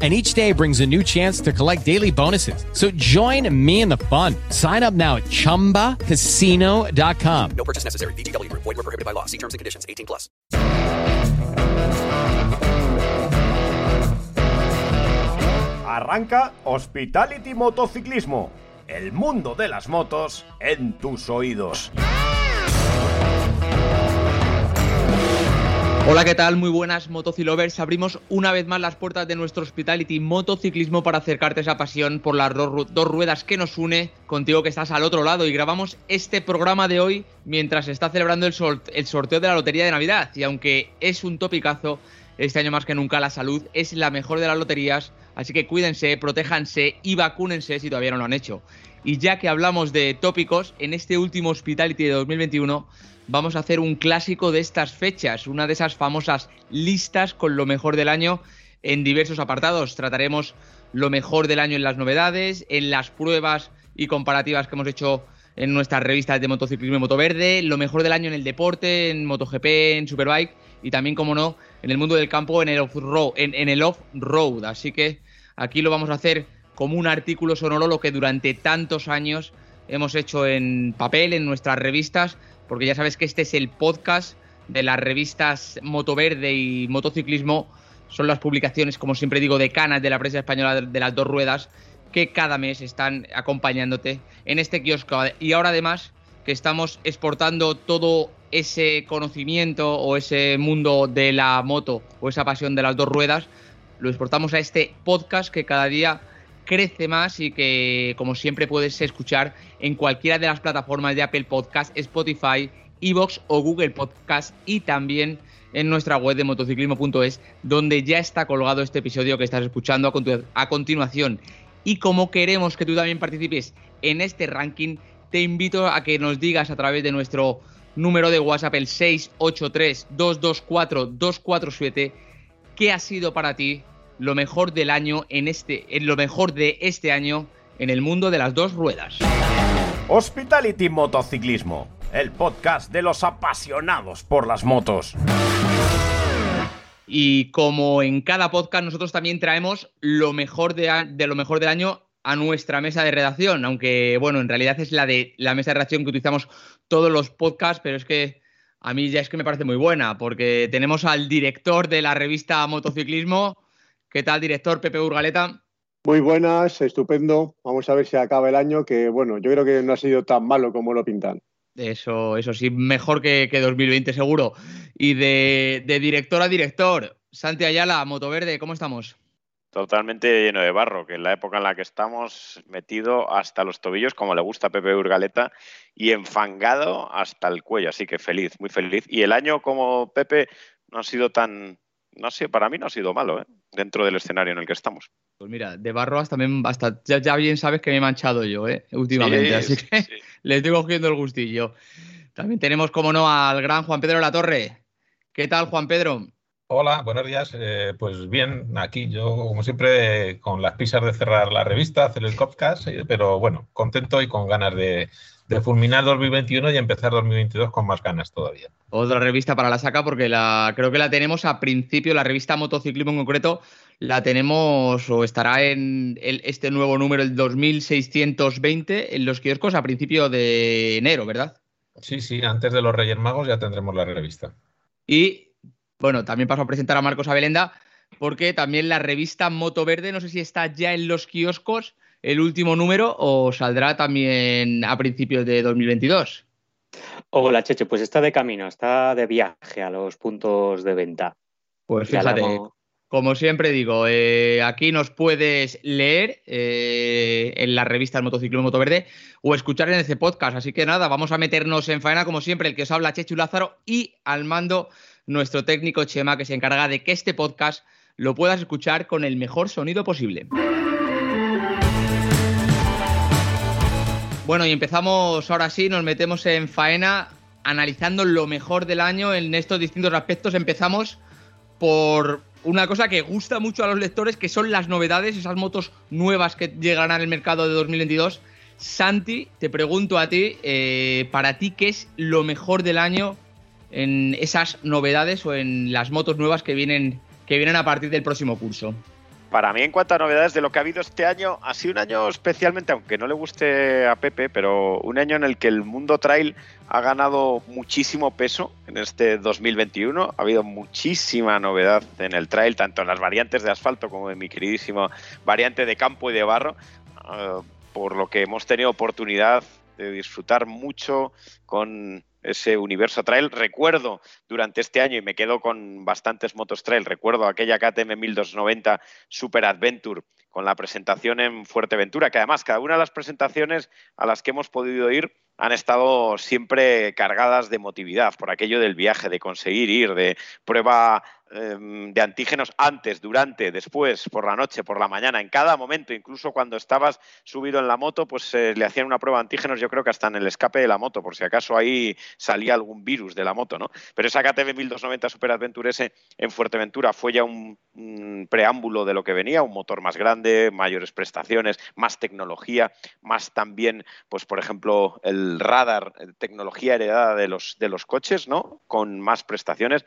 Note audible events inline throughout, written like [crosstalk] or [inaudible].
and each day brings a new chance to collect daily bonuses. So join me in the fun. Sign up now at ChumbaCasino.com. No purchase necessary. VGW. Void were prohibited by law. See terms and conditions. 18 plus. Arranca Hospitality Motociclismo. El mundo de las motos en tus oídos. Hola, ¿qué tal? Muy buenas motocilovers. Abrimos una vez más las puertas de nuestro Hospitality Motociclismo para acercarte a esa pasión por las dos ruedas que nos une contigo que estás al otro lado y grabamos este programa de hoy mientras se está celebrando el, el sorteo de la Lotería de Navidad y aunque es un topicazo, este año más que nunca la salud es la mejor de las loterías, así que cuídense, protéjanse y vacúnense si todavía no lo han hecho. Y ya que hablamos de tópicos, en este último Hospitality de 2021 vamos a hacer un clásico de estas fechas, una de esas famosas listas con lo mejor del año en diversos apartados. Trataremos lo mejor del año en las novedades, en las pruebas y comparativas que hemos hecho en nuestras revistas de motociclismo y motoverde, lo mejor del año en el deporte, en MotoGP, en Superbike y también, como no, en el mundo del campo, en el off-road. En, el off -road. Así que aquí lo vamos a hacer como un artículo sonoro, lo que durante tantos años hemos hecho en papel, en nuestras revistas, porque ya sabes que este es el podcast de las revistas Motoverde y Motociclismo. Son las publicaciones, como siempre digo, de canas de la prensa española de las dos ruedas que cada mes están acompañándote en este kiosco. Y ahora además que estamos exportando todo ese conocimiento o ese mundo de la moto o esa pasión de las dos ruedas, lo exportamos a este podcast que cada día crece más y que, como siempre, puedes escuchar en cualquiera de las plataformas de Apple Podcast, Spotify, Evox o Google Podcast y también en nuestra web de motociclismo.es, donde ya está colgado este episodio que estás escuchando a, continuación. Y como queremos que tú también participes en este ranking, te invito a que nos digas a través de nuestro número de WhatsApp, el 683-224-247, qué ha sido para ti lo mejor del año en este, en lo mejor de este año en el mundo de las dos ruedas. Hospitality Motociclismo, el podcast de los apasionados por las motos. Y como en cada podcast, nosotros también traemos lo mejor de, de, lo mejor del año a nuestra mesa de redacción, aunque bueno, en realidad es la de la mesa de redacción que utilizamos todos los podcasts, pero es que a mí ya es que me parece muy buena, porque tenemos al director de la revista Motociclismo, ¿Qué tal, director Pepe Urgaleta? Muy buenas, estupendo. Vamos a ver si acaba el año, que bueno, yo creo que no ha sido tan malo como lo pintan. Eso, eso sí, mejor que, 2020 seguro. Y de, director a director, Santi Ayala, Motoverde, ¿cómo estamos? Totalmente lleno de barro, que en la época en la que estamos metido hasta los tobillos, como le gusta a Pepe Urgaleta, y enfangado hasta el cuello. Así que feliz, muy feliz. Y el año como Pepe no ha sido tan, no sé, para mí no ha sido malo, ¿eh? dentro del escenario en el que estamos. Pues mira, de Barroas también hasta ya, bien sabes que me he manchado yo, ¿eh? últimamente, así que [laughs] le estoy cogiendo el gustillo. También tenemos, como no, al gran Juan Pedro La Torre. ¿Qué tal, Juan Pedro? Hola, buenos días. Eh, pues bien, aquí yo, como siempre, con las pisas de cerrar la revista, hacer el podcast, eh, pero bueno, contento y con ganas de, de fulminar 2021 y empezar 2022 con más ganas todavía. Otra revista para la saca porque la creo que la tenemos a principio, la revista Motociclismo en concreto, la tenemos o estará en este nuevo número, el 2620, en los kioscos a principio de enero, ¿verdad? Sí, sí, antes de los Reyes Magos ya tendremos la revista. Y bueno, también paso a presentar a Marcos Abelenda porque también la revista Moto Verde, no sé si está ya en los kioscos el último número o saldrá también a principios de 2022? Hola, Cheche, pues está de camino, está de viaje a los puntos de venta. Pues fíjate, como siempre digo, eh, aquí nos puedes leer eh, en la revista El Motociclo Motoverde o escuchar en este podcast. Así que nada, vamos a meternos en faena, como siempre, el que os habla Chechu Lázaro y al mando nuestro técnico Chema, que se encarga de que este podcast lo puedas escuchar con el mejor sonido posible. Bueno, y empezamos ahora sí, nos metemos en faena analizando lo mejor del año en estos distintos aspectos. Empezamos por una cosa que gusta mucho a los lectores, que son las novedades, esas motos nuevas que llegarán al mercado de 2022. Santi, te pregunto a ti, eh, para ti, ¿qué es lo mejor del año en esas novedades o en las motos nuevas que vienen, que vienen a partir del próximo curso? Para mí, en cuanto a novedades de lo que ha habido este año, ha sido un año especialmente, aunque no le guste a Pepe, pero un año en el que el mundo trail ha ganado muchísimo peso en este 2021. Ha habido muchísima novedad en el trail, tanto en las variantes de asfalto como en mi queridísima variante de campo y de barro, eh, por lo que hemos tenido oportunidad de disfrutar mucho con ese universo trail. Recuerdo durante este año, y me quedo con bastantes motos trail, recuerdo aquella KTM 1290 Super Adventure con la presentación en Fuerteventura, que además cada una de las presentaciones a las que hemos podido ir han estado siempre cargadas de motividad por aquello del viaje, de conseguir ir, de prueba de antígenos antes, durante, después, por la noche, por la mañana, en cada momento, incluso cuando estabas subido en la moto, pues eh, le hacían una prueba de antígenos, yo creo que hasta en el escape de la moto, por si acaso ahí salía algún virus de la moto, ¿no? Pero esa KTM 1290 Super Adventure S en Fuerteventura fue ya un, un preámbulo de lo que venía, un motor más grande, mayores prestaciones, más tecnología, más también, pues por ejemplo, el radar, eh, tecnología heredada de los, de los coches, ¿no? Con más prestaciones.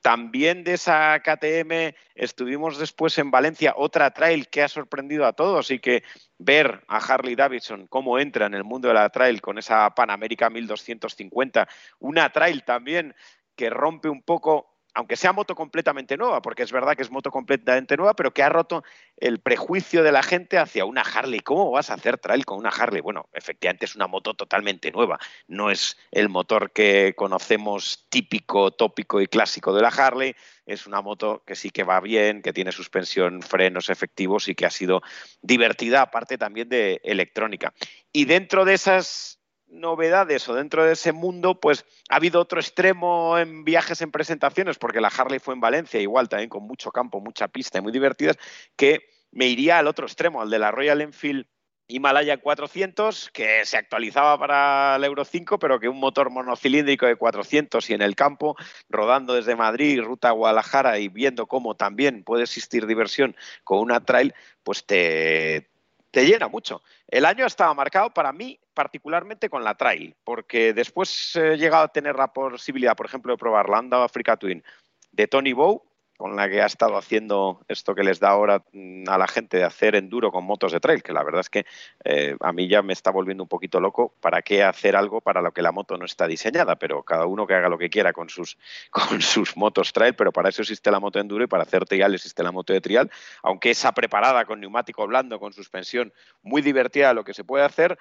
También de esa KTM estuvimos después en Valencia, otra trail que ha sorprendido a todos y que ver a Harley Davidson cómo entra en el mundo de la trail con esa Pan America 1250, una trail también que rompe un poco aunque sea moto completamente nueva, porque es verdad que es moto completamente nueva, pero que ha roto el prejuicio de la gente hacia una Harley. ¿Cómo vas a hacer trail con una Harley? Bueno, efectivamente es una moto totalmente nueva. No es el motor que conocemos típico, tópico y clásico de la Harley. Es una moto que sí que va bien, que tiene suspensión, frenos efectivos y que ha sido divertida, aparte también de electrónica. Y dentro de esas novedades o dentro de ese mundo, pues ha habido otro extremo en viajes, en presentaciones, porque la Harley fue en Valencia, igual también con mucho campo, mucha pista y muy divertidas, que me iría al otro extremo, al de la Royal Enfield Himalaya 400, que se actualizaba para el Euro 5, pero que un motor monocilíndrico de 400 y en el campo, rodando desde Madrid, ruta a Guadalajara y viendo cómo también puede existir diversión con una trail, pues te, te llena mucho. El año estaba marcado para mí particularmente con la trail, porque después he llegado a tener la posibilidad, por ejemplo, de probar la Honda Africa Twin de Tony Bow, con la que ha estado haciendo esto que les da ahora mm, a la gente de hacer enduro con motos de trail, que la verdad es que eh, a mí ya me está volviendo un poquito loco. ¿Para qué hacer algo para lo que la moto no está diseñada? Pero cada uno que haga lo que quiera con sus, [laughs] con sus motos trail, pero para eso existe la moto enduro y para hacer trial existe la moto de trial, aunque esa preparada con neumático blando, con suspensión, muy divertida lo que se puede hacer.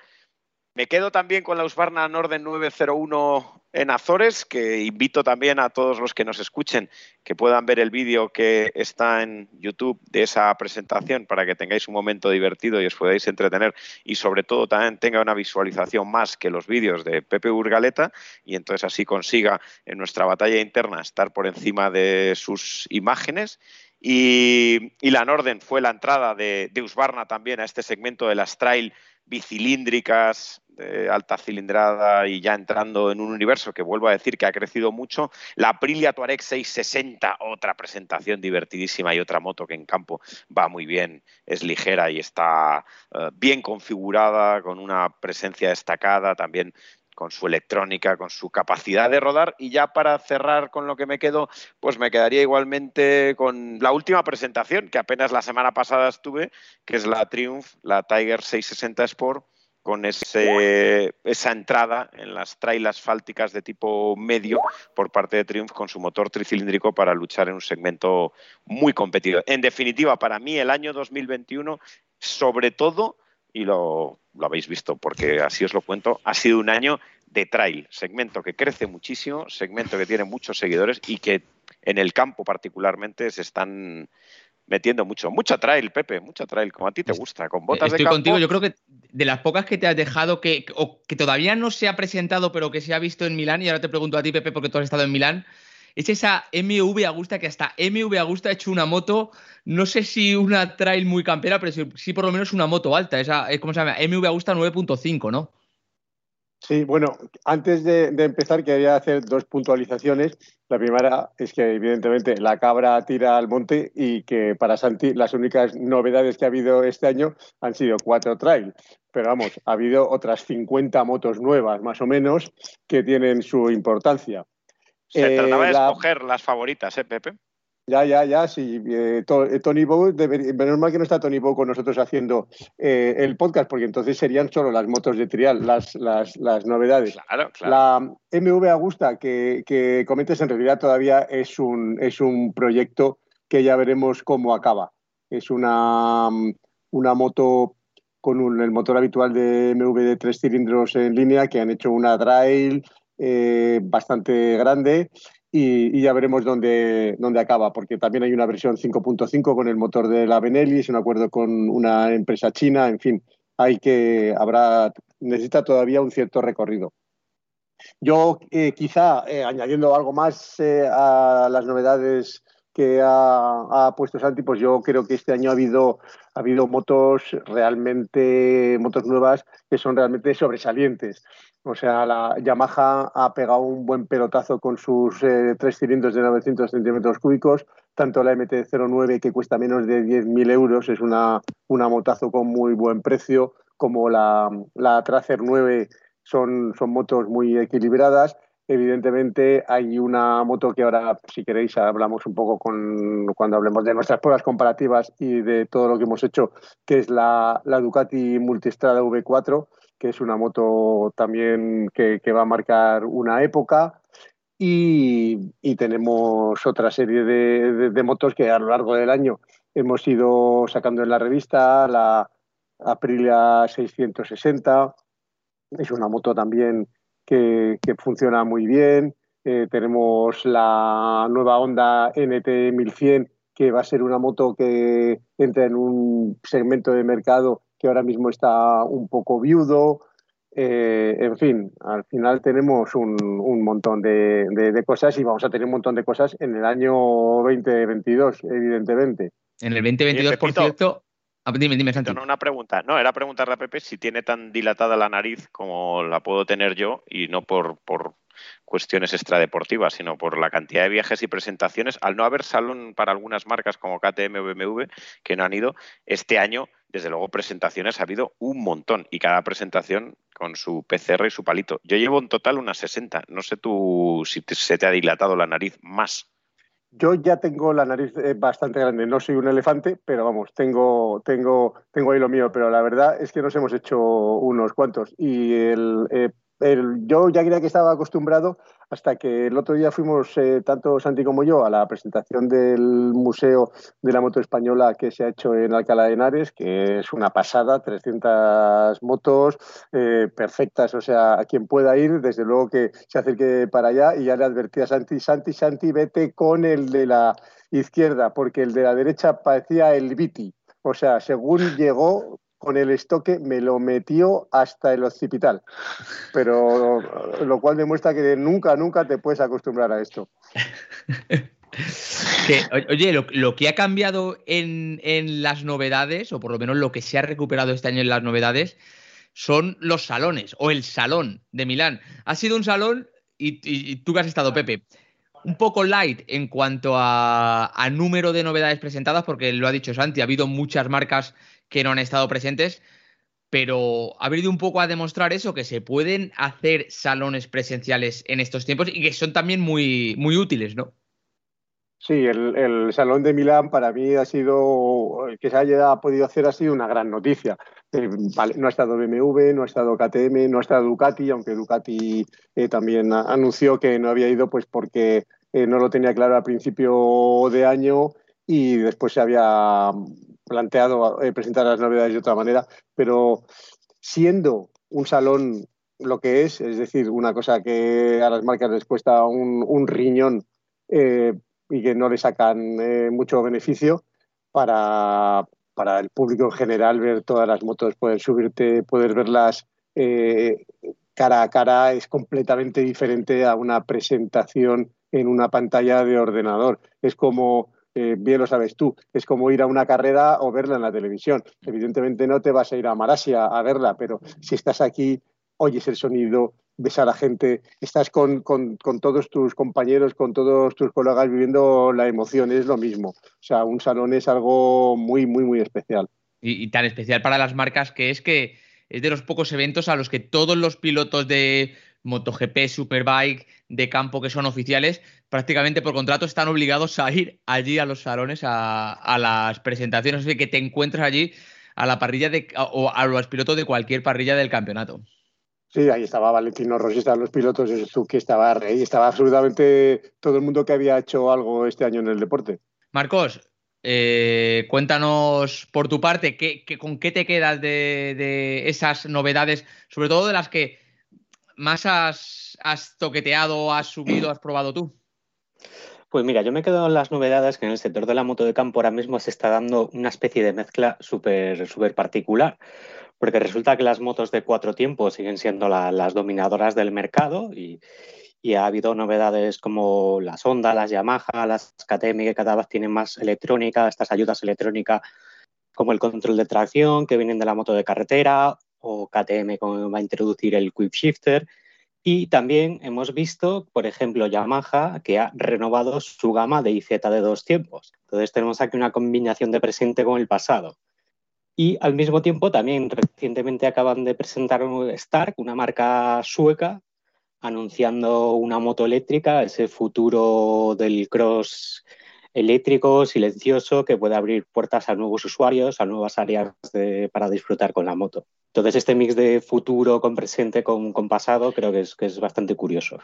Me quedo también con la Husqvarna Norden 901 en Azores, que invito también a todos los que nos escuchen que puedan ver el vídeo que está en YouTube de esa presentación para que tengáis un momento divertido y os podáis entretener y sobre todo también tenga una visualización más que los vídeos de Pepe Urgaleta y entonces así consiga en nuestra batalla interna estar por encima de sus imágenes. Y, la Norden fue la entrada de, de Husqvarna también a este segmento de las trail bicilíndricas de alta cilindrada y ya entrando en un universo que vuelvo a decir que ha crecido mucho. La Aprilia Touareg 660, otra presentación divertidísima y otra moto que en campo va muy bien, es ligera y está uh, bien configurada, con una presencia destacada, también con su electrónica, con su capacidad de rodar. Y ya para cerrar con lo que me quedo, pues me quedaría igualmente con la última presentación, que apenas la semana pasada estuve, que es la Triumph, la Tiger 660 Sport, con esa entrada en las trail asfálticas de tipo medio por parte de Triumph con su motor tricilíndrico para luchar en un segmento muy competido. En definitiva, para mí el año 2021, sobre todo y lo, lo habéis visto, porque así os lo cuento, ha sido un año de trail, segmento que crece muchísimo, segmento que tiene muchos seguidores y que en el campo particularmente se están metiendo mucho. Mucha trail, Pepe, mucha trail, como a ti te gusta, con botas Estoy de campo. contigo, yo creo que de las pocas que te has dejado, que, o que todavía no se ha presentado, pero que se ha visto en Milán, y ahora te pregunto a ti, Pepe, porque tú has estado en Milán, es esa MV Agusta que hasta MV Agusta ha hecho una moto, no sé si una trail muy campera, pero sí, sí por lo menos una moto alta, esa, eh, ¿cómo se llama? MV Agusta 9.5, ¿no? Sí, bueno, antes de, de, empezar quería hacer dos puntualizaciones. La primera es que evidentemente la cabra tira al monte y que para Santi las únicas novedades que ha habido este año han sido cuatro trail. Pero vamos, ha habido otras 50 motos nuevas más o menos que tienen su importancia. Se eh, trataba de la... escoger las favoritas, ¿eh, Pepe? Ya, ya, ya, sí. Eh, Tony Bow, menos mal que no está Tony Bow con nosotros haciendo eh, el podcast, porque entonces serían solo las motos de trial, las, las, las novedades. Claro, claro. La MV Augusta que, que comentes en realidad todavía es un, es un proyecto que ya veremos cómo acaba. Es una, una moto con un, el motor habitual de MV de tres cilindros en línea que han hecho una trail eh, bastante grande y, ya veremos dónde, dónde acaba, porque también hay una versión 5.5 con el motor de la Benelli, es un acuerdo con una empresa china, en fin, hay que, habrá, necesita todavía un cierto recorrido. Yo eh, quizá eh, añadiendo algo más eh, a las novedades que ha, ha, puesto Santi, pues yo creo que este año ha habido, ha habido motos realmente, motos nuevas que son realmente sobresalientes. O sea, la Yamaha ha pegado un buen pelotazo con sus eh, tres cilindros de 900 centímetros cúbicos. Tanto la MT-09, que cuesta menos de 10.000 euros, es una, una motazo con muy buen precio, como la, la Tracer 9 son, son motos muy equilibradas. Evidentemente hay una moto que ahora, si queréis, hablamos un poco con, cuando hablemos de nuestras pruebas comparativas y de todo lo que hemos hecho, que es la, la Ducati Multistrada V4 que es una moto también que, va a marcar una época. Y, tenemos otra serie de, motos que a lo largo del año hemos ido sacando en la revista, la Aprilia 660, es una moto también que, que funciona muy bien. Eh, tenemos la nueva Honda NT 1100, que va a ser una moto que entra en un segmento de mercado que ahora mismo está un poco viudo. Eh, en fin, al final tenemos un, un montón de, de, de, cosas y vamos a tener un montón de cosas en el año 2022, evidentemente. En el 2022, por cierto. Ah, dime, dime, Santi. No, una pregunta. No, era preguntarle a Pepe si tiene tan dilatada la nariz como la puedo tener yo y no por, por cuestiones extradeportivas, sino por la cantidad de viajes y presentaciones. Al no haber salón para algunas marcas como KTM BMW que no han ido, este año, desde luego, presentaciones ha habido un montón y cada presentación con su PCR y su palito. Yo llevo en total unas 60. No sé tú si se te ha dilatado la nariz más. Yo ya tengo la nariz eh, bastante grande. No soy un elefante, pero vamos, tengo, tengo, tengo ahí lo mío. Pero la verdad es que nos hemos hecho unos cuantos. Y el, eh, el, yo ya creía que estaba acostumbrado hasta que el otro día fuimos, eh, tanto Santi como yo, a la presentación del Museo de la Moto Española que se ha hecho en Alcalá de Henares, que es una pasada, 300 motos eh, perfectas, o sea, a quien pueda ir, desde luego que se acerque para allá y ya le advertí a Santi, Santi, Santi, vete con el de la izquierda, porque el de la derecha parecía el Viti. O sea, según llegó, con el estoque me lo metió hasta el occipital. Pero lo cual demuestra que nunca, nunca te puedes acostumbrar a esto. [laughs] oye, lo, que ha cambiado en, en, las novedades, o por lo menos lo que se ha recuperado este año en las novedades, son los salones, o el salón de Milán. Ha sido un salón, y, tú que has estado, Pepe, un poco light en cuanto a, número de novedades presentadas, porque lo ha dicho Santi, ha habido muchas marcas que no han estado presentes, pero ha venido un poco a demostrar eso, que se pueden hacer salones presenciales en estos tiempos y que son también muy, muy útiles, ¿no? Sí, el, el, Salón de Milán para mí ha sido, que se haya podido hacer ha sido una gran noticia. Eh, no ha estado BMW, no ha estado KTM, no ha estado Ducati, aunque Ducati eh, también anunció que no había ido pues porque eh, no lo tenía claro al principio de año y después se había planteado eh, presentar las novedades de otra manera, pero siendo un salón lo que es, es decir, una cosa que a las marcas les cuesta un, un riñón eh, y que no le sacan eh, mucho beneficio para, para, el público en general ver todas las motos, poder subirte, poder verlas cara a cara es completamente diferente a una presentación en una pantalla de ordenador. Es como eh, bien lo sabes tú, es como ir a una carrera o verla en la televisión. Evidentemente no te vas a ir a Malasia a verla, pero si estás aquí, oyes el sonido, ves a la gente, estás con, con, con, todos tus compañeros, con todos tus colegas viviendo la emoción, es lo mismo. O sea, un salón es algo muy, muy, muy especial. Y, y tan especial para las marcas que es que es de los pocos eventos a los que todos los pilotos de MotoGP, Superbike, de campo que son oficiales, prácticamente por contrato están obligados a ir allí a los salones, a, a las presentaciones, de que te encuentras allí a la parrilla de, o a los pilotos de cualquier parrilla del campeonato. Sí, ahí estaba Valentino Rossi, estaban los pilotos, Suzuki, estaba Rey, estaba absolutamente todo el mundo que había hecho algo este año en el deporte. Marcos, eh, cuéntanos por tu parte, ¿qué, qué, ¿con qué te quedas de, de, esas novedades, sobre todo de las que más has, has toqueteado, has subido, has probado tú? Pues mira, yo me quedo en las novedades que en el sector de la moto de campo ahora mismo se está dando una especie de mezcla súper súper particular, porque resulta que las motos de cuatro tiempos siguen siendo la, las dominadoras del mercado y, ha habido novedades como las Honda, las Yamaha, las KTM que cada vez tienen más electrónica, estas ayudas electrónicas como el control de tracción que vienen de la moto de carretera o KTM va a introducir el Quick Shifter y también hemos visto, por ejemplo, Yamaha, que ha renovado su gama de IZ de dos tiempos. Entonces tenemos aquí una combinación de presente con el pasado. Y al mismo tiempo también recientemente acaban de presentar Stark, una marca sueca, anunciando una moto eléctrica, ese futuro del cross eléctrico, silencioso, que puede abrir puertas a nuevos usuarios, a nuevas áreas para disfrutar con la moto. Entonces, este mix de futuro con presente, con, pasado, creo que es, bastante curioso.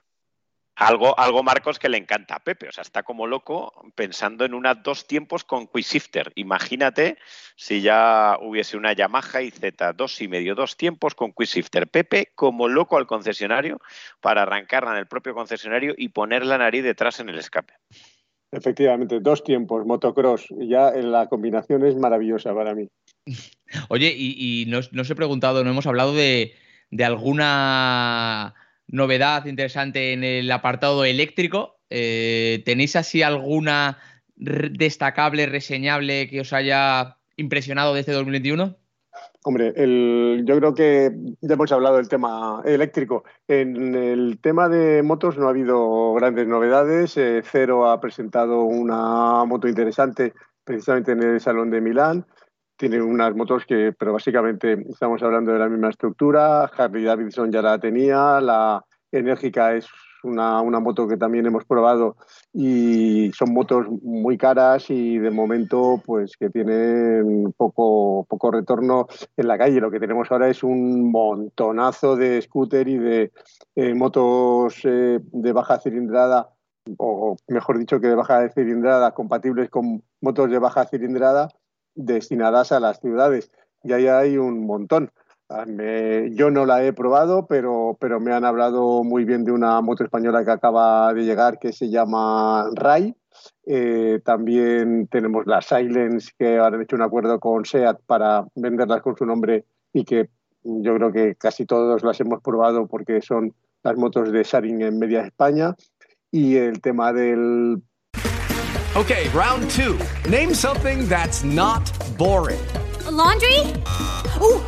Algo, algo, Marcos, que le encanta a Pepe. O sea, está como loco pensando en unas dos tiempos con Quishifter. Imagínate si ya hubiese una Yamaha IZ dos y medio, dos tiempos con Quishifter. Pepe como loco al concesionario para arrancarla en el propio concesionario y poner la nariz detrás en el escape. Efectivamente, dos tiempos, motocross. Ya la combinación es maravillosa para mí. [laughs] Oye, y, y nos, nos, he preguntado, no hemos hablado de, de, alguna novedad interesante en el apartado eléctrico. Eh, ¿Tenéis así alguna destacable, reseñable que os haya impresionado de este 2021? Hombre, el, yo creo que ya hemos hablado del tema eléctrico. En el tema de motos no ha habido grandes novedades. Eh, Cero ha presentado una moto interesante precisamente en el Salón de Milán. Tiene unas motos que, pero básicamente estamos hablando de la misma estructura. Harley Davidson ya la tenía. La enérgica es una, una, moto que también hemos probado y son motos muy caras y de momento pues que tienen poco, poco retorno en la calle. Lo que tenemos ahora es un montonazo de scooter y de eh, motos eh, de baja cilindrada o mejor dicho que de baja cilindrada compatibles con motos de baja cilindrada destinadas a las ciudades. Y ahí hay un montón. Me, yo no la he probado, pero, pero me han hablado muy bien de una moto española que acaba de llegar que se llama Rai. Eh, también tenemos las Silence que han hecho un acuerdo con SEAT para venderlas con su nombre y que yo creo que casi todos las hemos probado porque son las motos de Sharing en media España. Y el tema del. Ok, round two. Name something that's not boring. A laundry?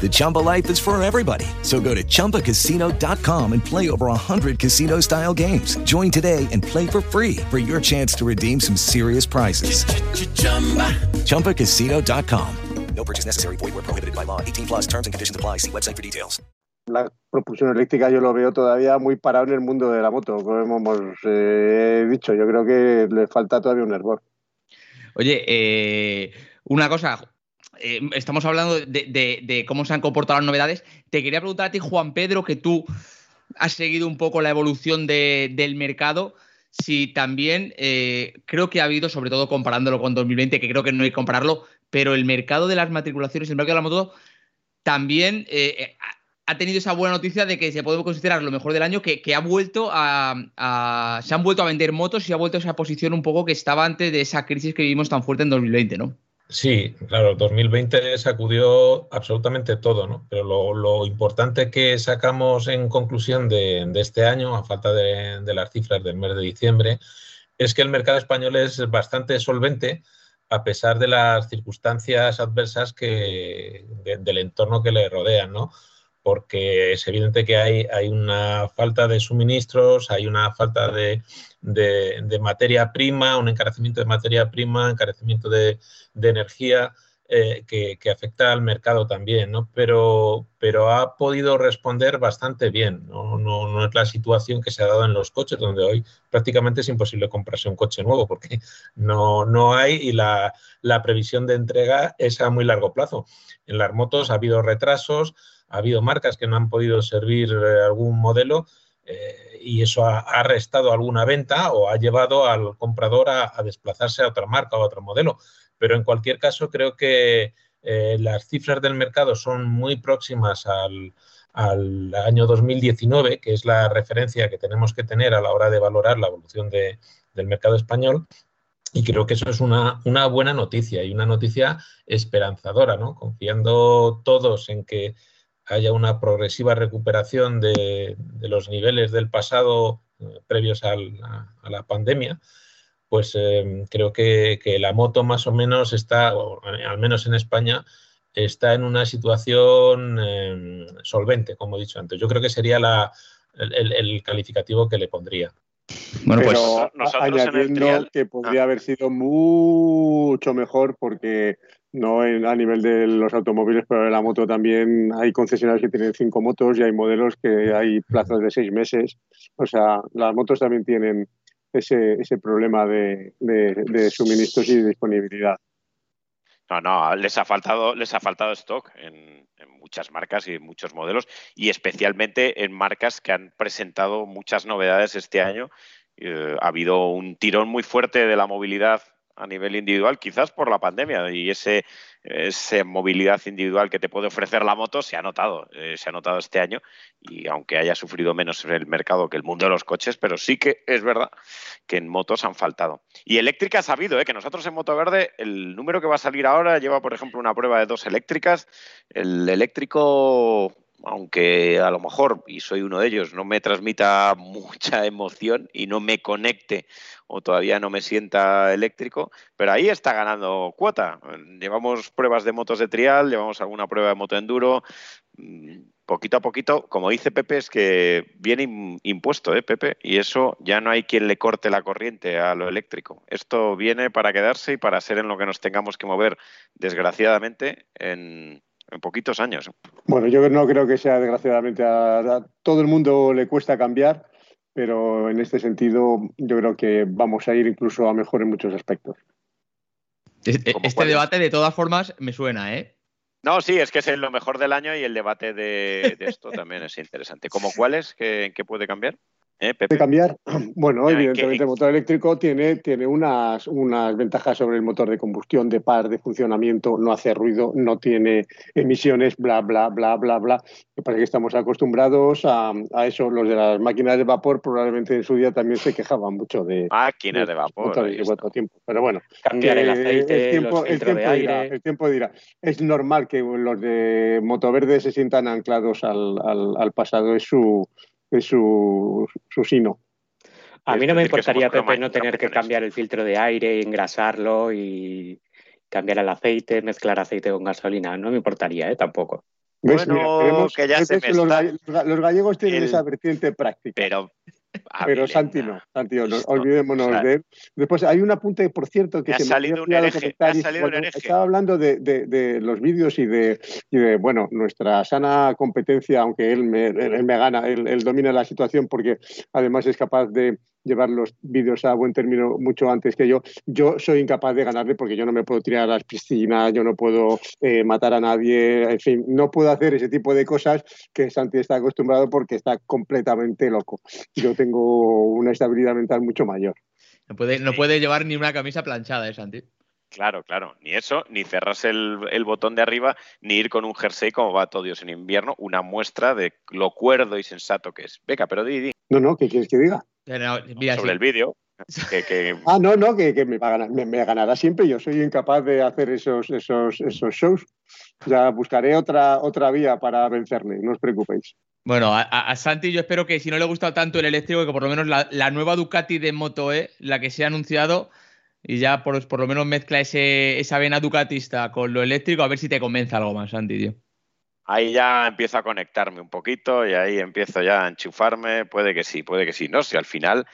The Chumba life is for everybody. So go to ChumbaCasino.com and play over 100 casino style games. Join today and play for free for your chance to redeem some serious prizes. ChumbaCasino.com. No purchase necessary. Void where prohibited by law. 18 plus terms and conditions apply. See website for details. La propulsión eléctrica yo lo veo todavía muy parado en el mundo de la moto, como hemos eh, dicho. Yo creo que le falta todavía un hervor. Oye, eh, una cosa, eh, estamos hablando de, cómo se han comportado las novedades. Te quería preguntar a ti, Juan Pedro, que tú has seguido un poco la evolución de- del mercado. Si también eh, creo que ha habido, sobre todo comparándolo con 2020, que creo que no hay que compararlo, pero el mercado de las matriculaciones, el mercado de la moto, también eh, ha- tenido esa buena noticia de que se puede considerar lo mejor del año, que, ha vuelto a- se han vuelto a vender motos y ha vuelto a esa posición un poco que estaba antes de esa crisis que vivimos tan fuerte en 2020, ¿no? Sí, claro, 2020 sacudió absolutamente todo, ¿no? Pero lo, importante que sacamos en conclusión de, de este año, a falta de, de las cifras del mes de diciembre, es que el mercado español es bastante solvente a pesar de las circunstancias adversas que, de- del entorno que le rodean, ¿no? Porque es evidente que hay, hay una falta de suministros, hay una falta de, de- materia prima, un encarecimiento de materia prima, encarecimiento de, de energía eh, que, que afecta al mercado también, ¿no? Pero, pero ha podido responder bastante bien. ¿no? No, no es la situación que se ha dado en los coches, donde hoy prácticamente es imposible comprarse un coche nuevo porque no, no hay y la, la previsión de entrega es a muy largo plazo. En las motos ha habido retrasos, ha habido marcas que no han podido servir eh, algún modelo eh, y eso ha, ha restado alguna venta o ha llevado al comprador a, desplazarse a otra marca o a otro modelo. Pero en cualquier caso, creo que eh, las cifras del mercado son muy próximas al, al año 2019, que es la referencia que tenemos que tener a la hora de valorar la evolución de- del mercado español. Y creo que eso es una, una buena noticia y una noticia esperanzadora, ¿no? Confiando todos en que haya una progresiva recuperación de, de los niveles del pasado eh, previos al- a, a la pandemia, pues eh, creo que, que la moto más o menos está, o al menos en España, está en una situación eh, solvente, como he dicho antes. Yo creo que sería la, el, calificativo que le pondría. Bueno, Pero pues, nosotros en el añadiendo trial- que podría haber sido mucho mejor porque no en- a nivel de los automóviles, pero en la moto también hay concesionarios que tienen cinco motos y hay modelos que hay plazos de seis meses. O sea, las motos también tienen ese, ese problema de, de- de suministros y disponibilidad. No, no, les ha faltado, les ha faltado stock en, en muchas marcas y en muchos modelos, y especialmente en marcas que han presentado muchas novedades este año. Eh, ha habido un tirón muy fuerte de la movilidad a nivel individual, quizás por la pandemia, y ese, esa movilidad individual que te puede ofrecer la moto se ha notado, eh, se ha notado este año, y aunque haya sufrido menos el mercado que el mundo de los coches, pero sí que es verdad que en motos han faltado. Y eléctrica ha sabido, ¿eh? que nosotros en Moto Verde, el número que va a salir ahora lleva, por ejemplo, una prueba de dos eléctricas. El eléctrico, aunque a lo mejor, y soy uno de ellos, no me transmita mucha [laughs] emoción y no me conecte o todavía no me sienta eléctrico, pero ahí está ganando cuota. Llevamos pruebas de motos de trial, llevamos alguna prueba de moto enduro. Mm, Poquito a poquito, como dice Pepe, es que viene im- impuesto, ¿eh, Pepe? Y eso ya no hay quien le corte la corriente a lo eléctrico. Esto viene para quedarse y para ser en lo que nos tengamos que mover, desgraciadamente, en, en poquitos años. Bueno, yo no creo que sea desgraciadamente a, a todo el mundo le cuesta cambiar, pero en este sentido yo creo que vamos a ir incluso a mejor en muchos aspectos. Este, este debate, de todas formas, me suena, ¿eh? No, sí, es que es lo mejor del año y el debate de, de esto también es interesante. ¿Cómo [laughs] cuáles? ¿Qué, ¿En qué puede cambiar? ¿Eh, Pepe? ¿Puede cambiar? [clears throat] Bueno, Ya, ¿en qué- evidentemente el motor eléctrico tiene, tiene unas, unas ventajas sobre el motor de combustión, de par, de funcionamiento, no hace ruido, no tiene emisiones, bla, bla, bla, bla, bla. Me parece que estamos acostumbrados a, a eso. Los de las máquinas de vapor probablemente en su día también se quejaban mucho de Máquinas de vapor. de cuatro tiempos. Pero bueno, Cambiar el que aceite, el tiempo, los el filtros de tiempo dirá, aire. el tiempo dirá. Es normal que los de Motoverde se sientan anclados al, al- al pasado, es su, es su, su sino. A mí no me importaría, Pepe, no tener que cambiar el filtro de aire, engrasarlo y cambiar el aceite, mezclar aceite con gasolina. No me importaría, ¿eh? Tampoco. Bueno, Mira, tenemos- que ya se ves me los, está- galle- los gallegos tienen el- esa vertiente práctica. Pero, Pero Avilenda, Santi no, Santi no, Listo. olvidémonos de él. Después hay un apunte, por cierto, que Me ha se me salido olvidado hereje, me ha salido un hereje. Estaba hablando de, de- de los vídeos y de, y de, bueno, nuestra sana competencia, aunque él me, él me gana, él, él domina la situación porque además es capaz de llevar los vídeos a buen término mucho antes que yo. Yo soy incapaz de ganarle porque yo no me puedo tirar a las piscinas, yo no puedo eh, matar a nadie, en fin, no puedo hacer ese tipo de cosas que Santi está acostumbrado porque está completamente loco. Yo tengo una estabilidad mental mucho mayor. No puede, no puede llevar ni una camisa planchada, ¿eh, Santi? Claro, claro. Ni eso, ni cerrarse el, el botón de arriba, ni ir con un jersey como va todo Dios en invierno, una muestra de lo cuerdo y sensato que es. Venga, pero di, di, No, no, ¿qué quieres que diga? Mira, sobre sí. el vídeo. Que, que- [laughs] Ah, no, no, que, que me, va a ganar- me- me ganará siempre. Yo soy incapaz de hacer esos, esos, esos shows. Ya buscaré otra, otra vía para vencerme, no os preocupéis. Bueno, a, a- a Santi yo espero que si no le gusta tanto el eléctrico, que por lo menos la, la nueva Ducati de Moto E, la que se ha anunciado, y ya por, por lo menos mezcla ese, esa vena ducatista con lo eléctrico, a ver si te convence algo más, Santi, tío. Ahí ya empiezo a conectarme un poquito y ahí empiezo ya a enchufarme. Puede que sí, puede que sí. No, si al final,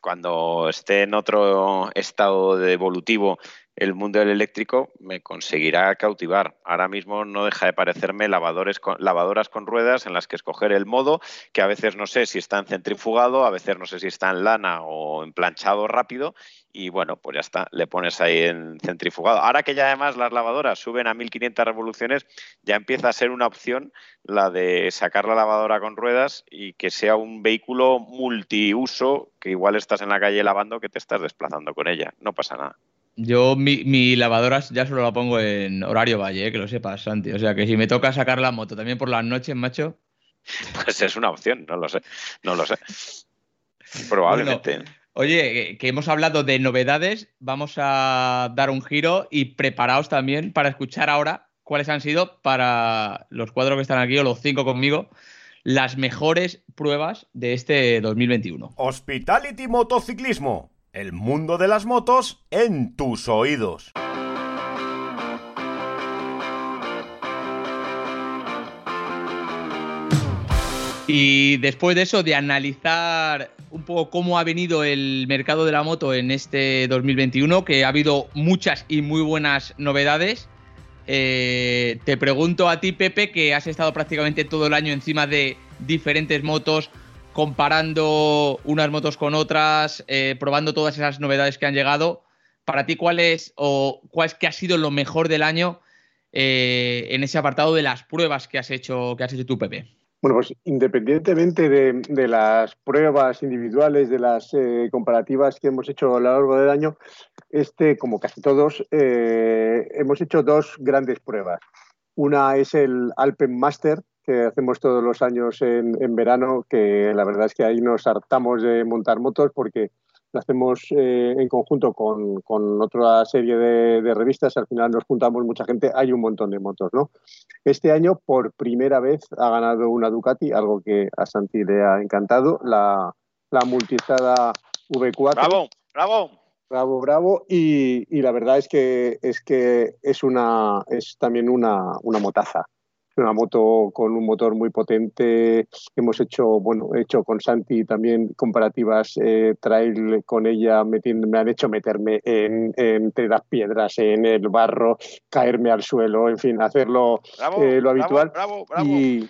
cuando esté en otro estado de evolutivo el mundo del eléctrico, me conseguirá cautivar. Ahora mismo no deja de parecerme lavadores lavadoras con ruedas en las que escoger el modo, que a veces no sé si está en centrifugado, a veces no sé si está en lana o en planchado rápido, y bueno, pues ya está, le pones ahí en centrifugado. Ahora que ya además las lavadoras suben a 1500 revoluciones, ya empieza a ser una opción la de sacar la lavadora con ruedas y que sea un vehículo multiuso, que igual estás en la calle lavando que te estás desplazando con ella. No pasa nada. Yo mi, mi lavadora ya solo la pongo en horario valle, eh, que lo sepas, Santi. O sea que si me toca sacar la moto también por las noches, macho. Pues es una opción, no lo sé, no lo sé. Probablemente. Oye, que- que hemos hablado de novedades, vamos a dar un giro y preparaos también para escuchar ahora cuáles han sido para los cuatro que están aquí o los cinco conmigo las mejores pruebas de este 2021. Hospitality Motociclismo. El mundo de las motos en tus oídos. Y después de eso, de analizar un poco cómo ha venido el mercado de la moto en este 2021, que ha habido muchas y muy buenas novedades, eh, te pregunto a ti, Pepe, que has estado prácticamente todo el año encima de diferentes motos, comparando unas motos con otras, eh, probando todas esas novedades que han llegado. Para ti, ¿cuál es o cuál es que ha sido lo mejor del año eh, en ese apartado de las pruebas que has hecho, que has hecho tú, Pepe? Bueno, pues independientemente de, las pruebas individuales, de las eh, comparativas que hemos hecho a lo largo del año, este, como casi todos, hemos hecho dos grandes pruebas. Una es el Alpen Master, que hacemos todos los años en, en verano, que la verdad es que ahí nos hartamos de montar motos porque lo hacemos eh, en conjunto con, con otra serie de, de revistas, al final nos juntamos mucha gente, hay un montón de motos, ¿no? Este año, por primera vez, ha ganado una Ducati, algo que a Santi le ha encantado, la, la multizada V4. ¡Bravo! ¡Bravo! Bravo, bravo. Y, y la verdad es que es que es una es también una, una motaza. Una moto con un motor muy potente. Hemos hecho, bueno, he hecho con Santi también comparativas eh, trail con ella. metiendo- me han hecho meterme en, entre las piedras, en el barro, caerme al suelo, en fin, hacerlo Bravo, eh, lo habitual. bravo, bravo. Y,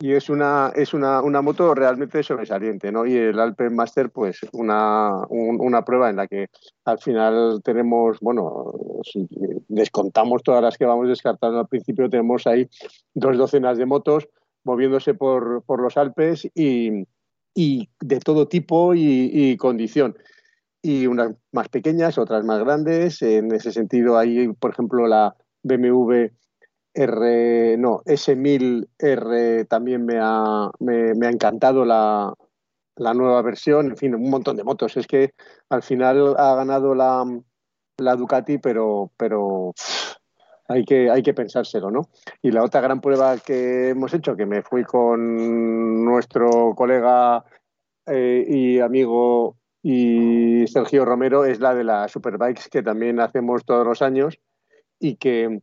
y es una es una, una moto realmente sobresaliente, ¿no? Y el Alpen Master, pues una, un- una prueba en la que al final tenemos, bueno, si descontamos todas las que vamos descartando al principio, tenemos ahí dos docenas de motos moviéndose por, por los Alpes y, y de todo tipo y, y condición. Y unas más pequeñas, otras más grandes. En ese sentido, hay, por ejemplo, la BMW R, no, S1000R también me ha, me, ha encantado la, la nueva versión, en fin, un montón de motos. Es que al final ha ganado la, la Ducati, pero, pero hay que, hay que pensárselo, ¿no? Y la otra gran prueba que hemos hecho, que me fui con nuestro colega eh, y amigo y Sergio Romero, es la de las Superbikes, que también hacemos todos los años y que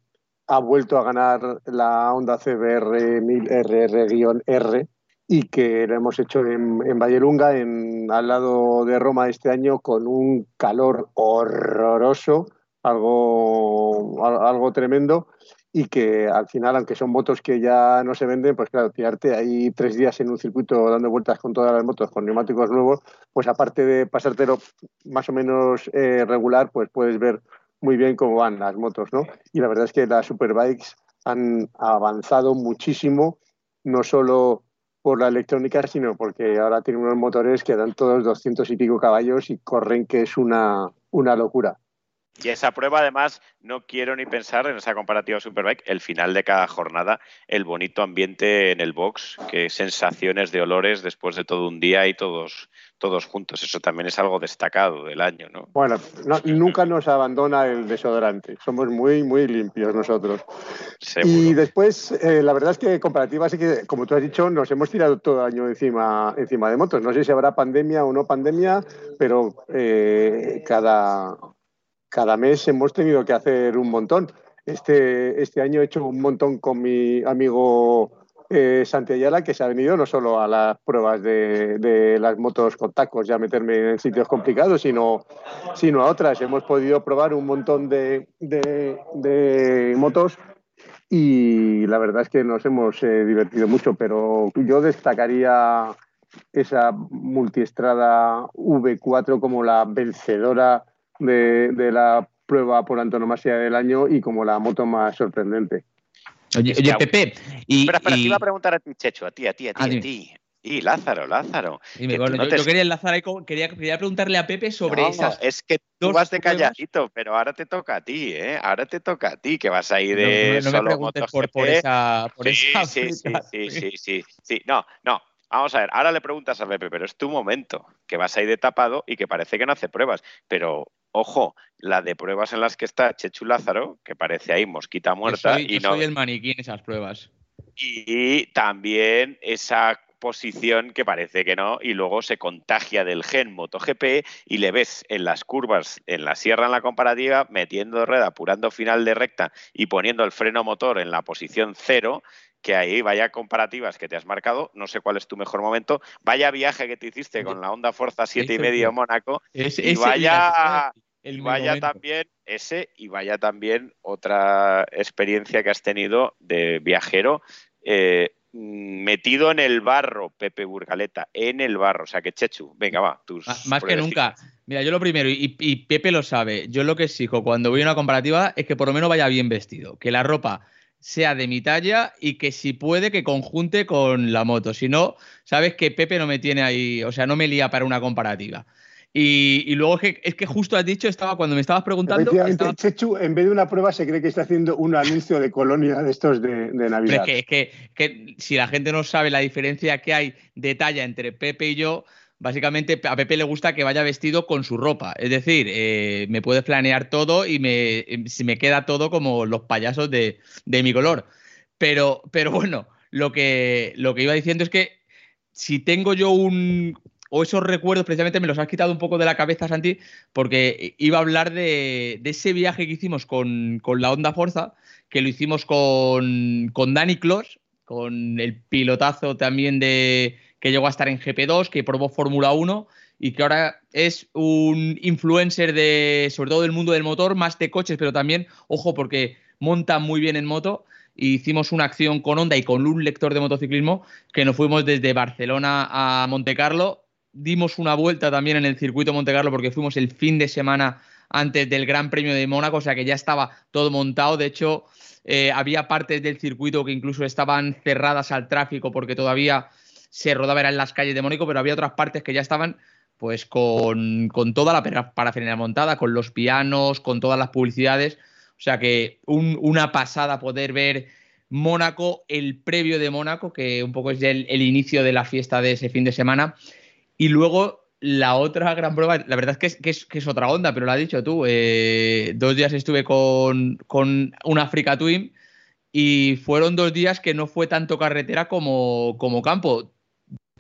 ha vuelto a ganar la Honda CBR 1000 RR-R y que lo hemos hecho en, en Vallelunga, en, al lado de Roma este año, con un calor horroroso, algo, algo tremendo y que al final, aunque son motos que ya no se venden, pues claro, tirarte ahí tres días en un circuito dando vueltas con todas las motos, con neumáticos nuevos, pues aparte de pasártelo más o menos eh, regular, pues puedes ver muy bien cómo van las motos, ¿no? Y la verdad es que las superbikes han avanzado muchísimo, no solo por la electrónica, sino porque ahora tienen unos motores que dan todos 200 y pico caballos y corren que es una, una locura. Y esa prueba, además, no quiero ni pensar en esa comparativa Superbike, el final de cada jornada, el bonito ambiente en el box, que sensaciones de olores después de todo un día y todos, todos juntos. Eso también es algo destacado del año, ¿no? Bueno, no, nunca nos abandona el desodorante. Somos muy, muy limpios nosotros. Seguro. Y después, eh, la verdad es que comparativa, sí que, como tú has dicho, nos hemos tirado todo el año encima, encima de motos. No sé si habrá pandemia o no pandemia, pero eh, cada cada mes hemos tenido que hacer un montón. Este, este año he hecho un montón con mi amigo eh, que se ha venido no solo a las pruebas de, las motos con tacos, ya meterme en sitios complicados, sino, sino a otras. Hemos podido probar un montón de motos y la verdad es que nos hemos eh, divertido mucho, pero yo destacaría esa multiestrada V4 como la vencedora de, de, la prueba por antonomasia del año y como la moto más sorprendente. Oye, oye Pepe, y, espera, espera, y... te iba a preguntar a ti, Checho, a ti, a ti, a ti, Ah, a ti. Y Lázaro, Lázaro. Dime, bueno, no yo, te- yo quería enlazar ahí quería, quería preguntarle a Pepe sobre No, esas. es que tú vas de calladito, pero ahora te toca a ti, ¿eh? Ahora te toca a ti, que vas ahí de no me- no me solo preguntes por, esa, por sí, esa sí, sí, sí, sí, sí, sí. No, no. Vamos a ver, ahora le preguntas a Pepe, pero es tu momento, que vas ahí de tapado y que parece que no hace pruebas. Pero, ojo, la de pruebas en las que está Chechu Lázaro, que parece ahí mosquita Yo muerta, soy, y, yo no, soy el maniquí en esas pruebas. y también esa posición que parece que no, y luego se contagia del gen MotoGP y le ves en las curvas, en la sierra en la comparativa, metiendo rueda, apurando final de recta y poniendo el freno motor en la posición cero, que ahí vaya comparativas que te has marcado, no sé cuál es tu mejor momento, vaya viaje que te hiciste con la Honda Forza 7 y medio. Mónaco, Ese- y vaya, el vaya momento. también ese y vaya también otra experiencia que has tenido de viajero eh, metido en el barro, Pepe Burgaleta, en el barro. O sea que Chechu, venga, va, tus Ma- Más que nunca. Mira, yo lo primero, y, y Pepe lo sabe, yo lo que exijo cuando voy a una comparativa es que por lo menos vaya bien vestido, que la ropa sea de mi talla y que si puede que conjunte con la moto. Si no, sabes que Pepe no me tiene ahí, o sea, no me lía para una comparativa. Y, y luego es que, es que justo has dicho, estaba cuando me estabas preguntando, Efectivamente, estaba- Chechu, en vez de una prueba, se cree que está haciendo un anuncio de colonia de estos de, Navidad. es que, es que, que si la gente no sabe la diferencia que hay de talla entre Pepe y yo, básicamente a Pepe le gusta que vaya vestido con su ropa. Es decir, eh, me puede planear todo y me, eh, si me queda todo como los payasos de, de mi color. Pero, pero [laughs] bueno, lo que, lo que iba diciendo es que si tengo yo un. O esos recuerdos, precisamente me los has quitado un poco de la cabeza, Santi, porque iba a hablar de, de ese viaje que hicimos con, con la Honda Forza, que lo hicimos con, con Dani Clos, con el pilotazo también de que llegó a estar en GP2, que probó Fórmula 1 y que ahora es un influencer de, sobre todo del mundo del motor, más de coches, pero también, ojo, porque monta muy bien en moto. Hicimos una acción con Honda y con un lector de motociclismo que nos fuimos desde Barcelona a Montecarlo. Dimos una vuelta también en el circuito Montecarlo porque fuimos el fin de semana antes del Gran Premio de Mónaco, o sea que ya estaba todo montado. De hecho, eh, había partes del circuito que incluso estaban cerradas al tráfico porque todavía se rodaba era en las calles de Mónaco, pero había otras partes que ya estaban pues con, con toda la para- parafernalia montada, con los pianos, con todas las publicidades. O sea que un- una pasada poder ver Mónaco, el previo de Mónaco, que un poco es el, el inicio de la fiesta de ese fin de semana. Y luego la otra gran prueba, la verdad es que es, que es, que es otra onda, pero lo has dicho tú. eh, dos días estuve con, con un Africa Twin y fueron dos días que no fue tanto carretera como, como campo.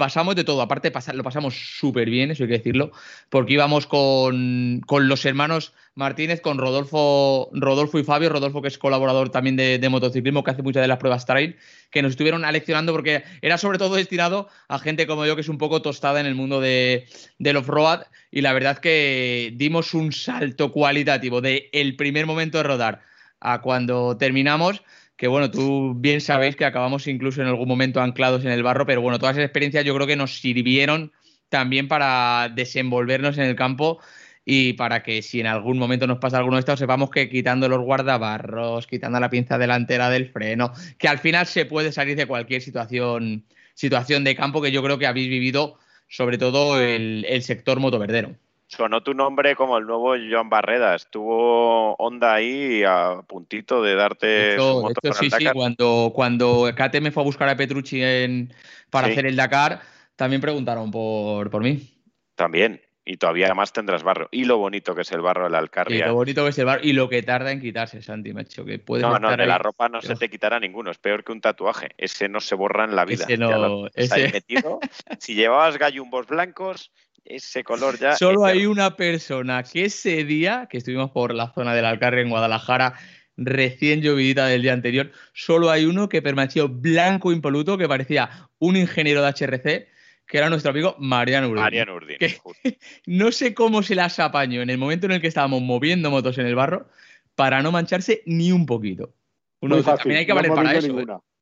Pasamos de todo. Aparte, lo pasamos súper bien, eso hay que decirlo, porque íbamos con, los hermanos Martínez, con Rodolfo, Rodolfo y Fabio. Rodolfo, que es colaborador también de, motociclismo, que hace muchas de las pruebas trail, que nos estuvieron aleccionando porque era sobre todo destinado a gente como yo, que es un poco tostada en el mundo de, del off-road. Y la verdad que dimos un salto cualitativo de el primer momento de rodar a cuando terminamos que bueno, tú bien sabéis que acabamos incluso en algún momento anclados en el barro, pero bueno, todas esas experiencias yo creo que nos sirvieron también para desenvolvernos en el campo y para que si en algún momento nos pasa alguno de estos, sepamos que quitando los guardabarros, quitando la pinza delantera del freno, que al final se puede salir de cualquier situación, situación de campo que yo creo que habéis vivido, sobre todo el, el sector motoverdero sonó tu nombre como el nuevo Joan Barreda. Estuvo Onda ahí a puntito de darte moto sí, sí, cuando, cuando KTM fue a buscar a Petrucci en, para hacer el Dakar, también preguntaron por, por mí. También. Y todavía más tendrás barro. Y lo bonito que es el barro de la Alcarria. Y lo bonito que es el barro y lo que tarda en quitarse, Santi, macho. Que puedes no, no, de la ropa no se te quitará ninguno. Es peor que un tatuaje. Ese no se borra en la vida. Ese no, [laughs] si llevabas gallumbos blancos, ese color ya. Solo hay una persona que ese día, que estuvimos por la zona del Alcarre en Guadalajara, recién llovidita del día anterior, solo hay uno que permaneció blanco impoluto, que parecía un ingeniero de HRC, que era nuestro amigo Mariano Urdin. Mariano Urdin. [laughs] no sé cómo se las apañó en el momento en el que estábamos moviendo motos en el barro para no mancharse ni un poquito. Uno, también hay que valer para eso.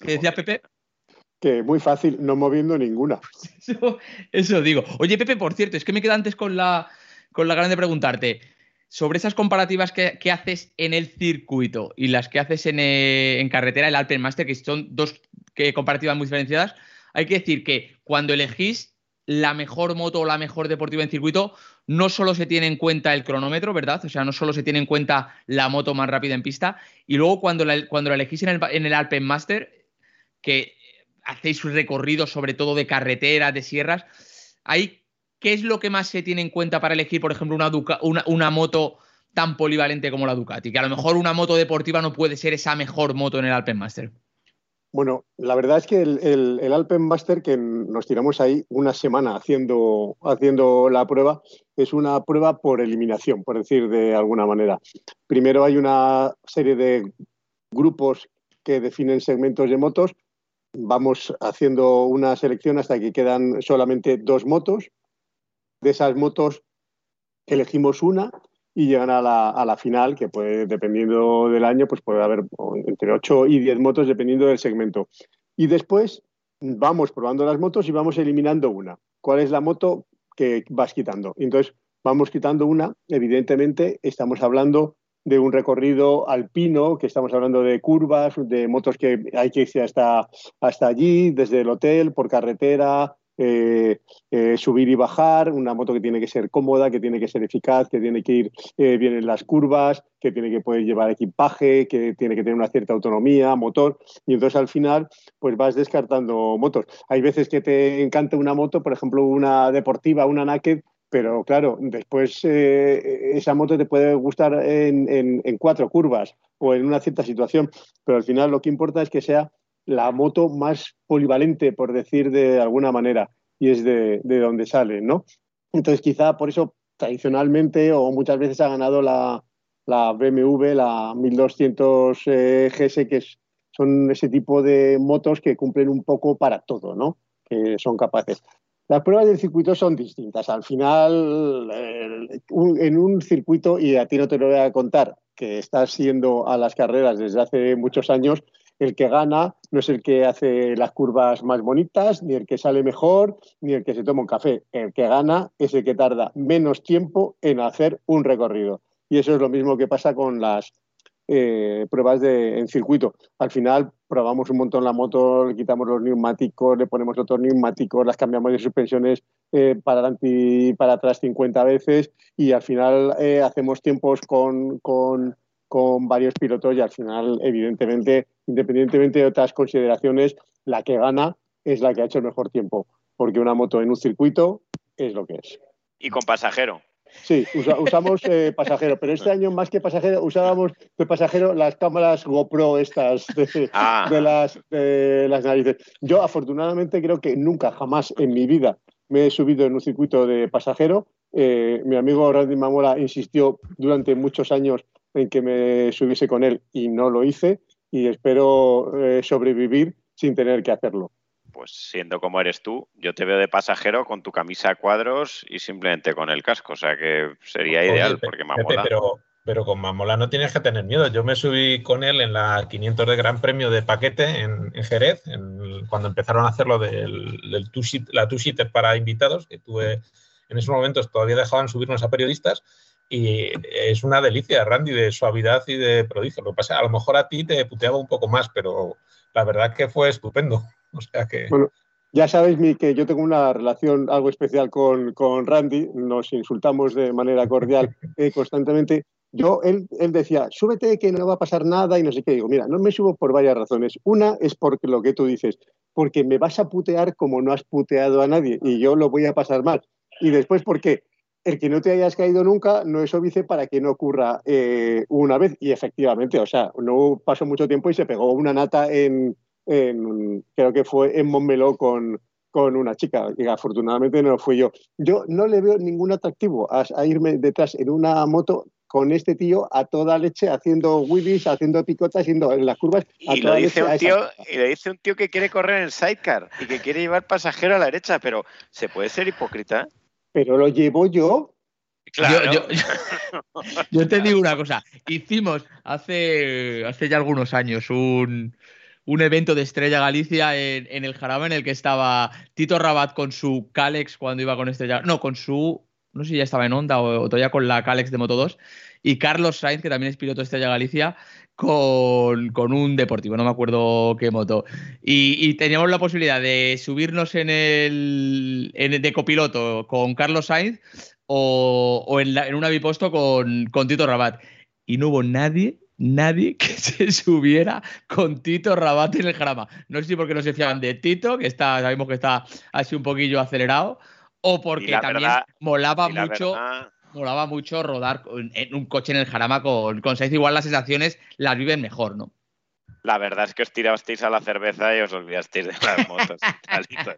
¿Qué decía Pepe? Que muy fácil, no moviendo ninguna. [laughs] Eso, digo. Oye, Pepe, por cierto, es que me queda antes con la, con la gran de preguntarte sobre esas comparativas que, haces en el circuito y las que haces en, eh, en carretera, el Alpenmaster, que son dos comparativas muy diferenciadas. Hay que decir que cuando elegís la mejor moto o la mejor deportiva en circuito, no solo se tiene en cuenta el cronómetro, ¿verdad? O sea, no solo se tiene en cuenta la moto más rápida en pista. Y luego cuando la, cuando la elegís en el, en el Alpenmaster, que hacéis recorridos sobre todo de carreteras, de sierras, ahí, ¿qué es lo que más se tiene en cuenta para elegir, por ejemplo, una, moto tan polivalente como la Ducati? Que a lo mejor una moto deportiva no puede ser esa mejor moto en el Alpenmaster. Bueno, la verdad es que el, el, Alpenmaster, que nos tiramos ahí una semana haciendo, haciendo la prueba, es una prueba por eliminación, por decir de alguna manera. Primero hay una serie de grupos que definen segmentos de motos vamos haciendo una selección hasta que quedan solamente dos motos. De esas motos elegimos una y llegan a la, a la final, que puede, dependiendo del año, pues puede haber entre 8 y 10 motos dependiendo del segmento. Y después vamos probando las motos y vamos eliminando una. ¿Cuál es la moto que vas quitando? Entonces, vamos quitando una. Evidentemente, estamos hablando de un recorrido alpino, que estamos hablando de curvas, de motos que hay que irse hasta, hasta allí, desde el hotel, por carretera, eh, eh, subir y bajar, una moto que tiene que ser cómoda, que tiene que ser eficaz, que tiene que ir eh, bien en las curvas, que tiene que poder llevar equipaje, que tiene que tener una cierta autonomía, motor, y entonces al final pues vas descartando motos. Hay veces que te encanta una moto, por ejemplo una deportiva, una naked, pero claro, después eh, esa moto te puede gustar en, cuatro curvas o en una cierta situación, pero al final lo que importa es que sea la moto más polivalente, por decir de alguna manera, y es de, donde sale, ¿no? Entonces quizá por eso tradicionalmente o muchas veces ha ganado la, la BMW, la 1200 eh, GS, que son ese tipo de motos que cumplen un poco para todo, ¿no? Que son capaces. Las pruebas del circuito son distintas. Al final, en un circuito, y a ti no te lo voy a contar, que estás siendo a las carreras desde hace muchos años, el que gana no es el que hace las curvas más bonitas, ni el que sale mejor, ni el que se toma un café. El que gana es el que tarda menos tiempo en hacer un recorrido. Y eso es lo mismo que pasa con las, eh, pruebas de, en circuito. Al final probamos un montón la moto, le quitamos los neumáticos, le ponemos otros neumáticos, las cambiamos de suspensiones eh, para adelante y para atrás 50 veces y al final eh, hacemos tiempos con, con, con varios pilotos y al final, evidentemente, independientemente de otras consideraciones, la que gana es la que ha hecho el mejor tiempo, porque una moto en un circuito es lo que es. Y con pasajero. Sí, usa- usamos eh, pasajero, pero este año más que pasajero usábamos de pasajero las cámaras GoPro estas de, Ah. de las, de las narices. Yo afortunadamente creo que nunca, jamás en mi vida me he subido en un circuito de pasajero. Eh, mi amigo Randy Mamola insistió durante muchos años en que me subiese con él y no lo hice y espero eh, sobrevivir sin tener que hacerlo. Pues siendo como eres tú, yo te veo de pasajero con tu camisa a cuadros y simplemente con el casco. O sea que sería Oye, ideal porque me Pepe, mola. pero, pero con Mamola no tienes que tener miedo. Yo me subí con él en la 500 de Gran Premio de Paquete en, en Jerez, en- cuando empezaron a hacerlo del, del two la two-seater para invitados, que tuve en esos momentos todavía dejaban subirnos a periodistas. Y es una delicia, Randy, de suavidad y de prodigio. Lo que pasa, a lo mejor a ti te puteaba un poco más, pero la verdad que fue estupendo. O sea que. Bueno, ya sabéis mi, que yo tengo una relación algo especial con, con Randy, nos insultamos de manera cordial [laughs] eh, constantemente. Yo, él, él decía, súbete que no va a pasar nada y no sé qué. Digo, mira, no me subo por varias razones. Una es porque lo que tú dices, porque me vas a putear como no has puteado a nadie y yo lo voy a pasar mal. Y después porque el que no te hayas caído nunca no es óbice para que no ocurra eh, una vez. Y efectivamente, o sea, no pasó mucho tiempo y se pegó una nata en, en- creo que fue en Montmeló con, con una chica, y afortunadamente no fui yo. Yo no le veo ningún atractivo a, a irme detrás en una moto con este tío a toda leche, haciendo wheelies, haciendo picotas, haciendo en las curvas. A Y lo toda dice leche a un tío, y lo dice un tío que quiere correr en sidecar y que quiere llevar pasajero a la derecha, pero ¿se puede ser hipócrita? Pero lo llevo yo. Claro. Yo, Yo te [laughs] digo una cosa. Hicimos hace, hace ya algunos años un, un evento de Estrella Galicia en, el Jarama en el que estaba Tito Rabat con su Calex cuando iba con Estrella. No, con su. No sé si ya estaba en Honda o, todavía con la Calex de Moto 2. Y Carlos Sainz, que también es piloto de Estrella Galicia, con, con un deportivo, no me acuerdo qué moto. Y, y teníamos la posibilidad de subirnos en el, en el de copiloto con Carlos Sainz o, o en, la- en una biposto con, con Tito Rabat. Y no hubo nadie, nadie [laughs] que se subiera con Tito Rabat en el jarama. No sé si porque no se fiaban de Tito, que está, sabemos que está así un poquillo acelerado, o porque también verdad- molaba mucho. verdad- Molaba mucho rodar en un coche en el jarama con, con Sainz. Igual las sensaciones las viven mejor, ¿no? La verdad es que os tirasteis a la cerveza y os olvidasteis de las motos.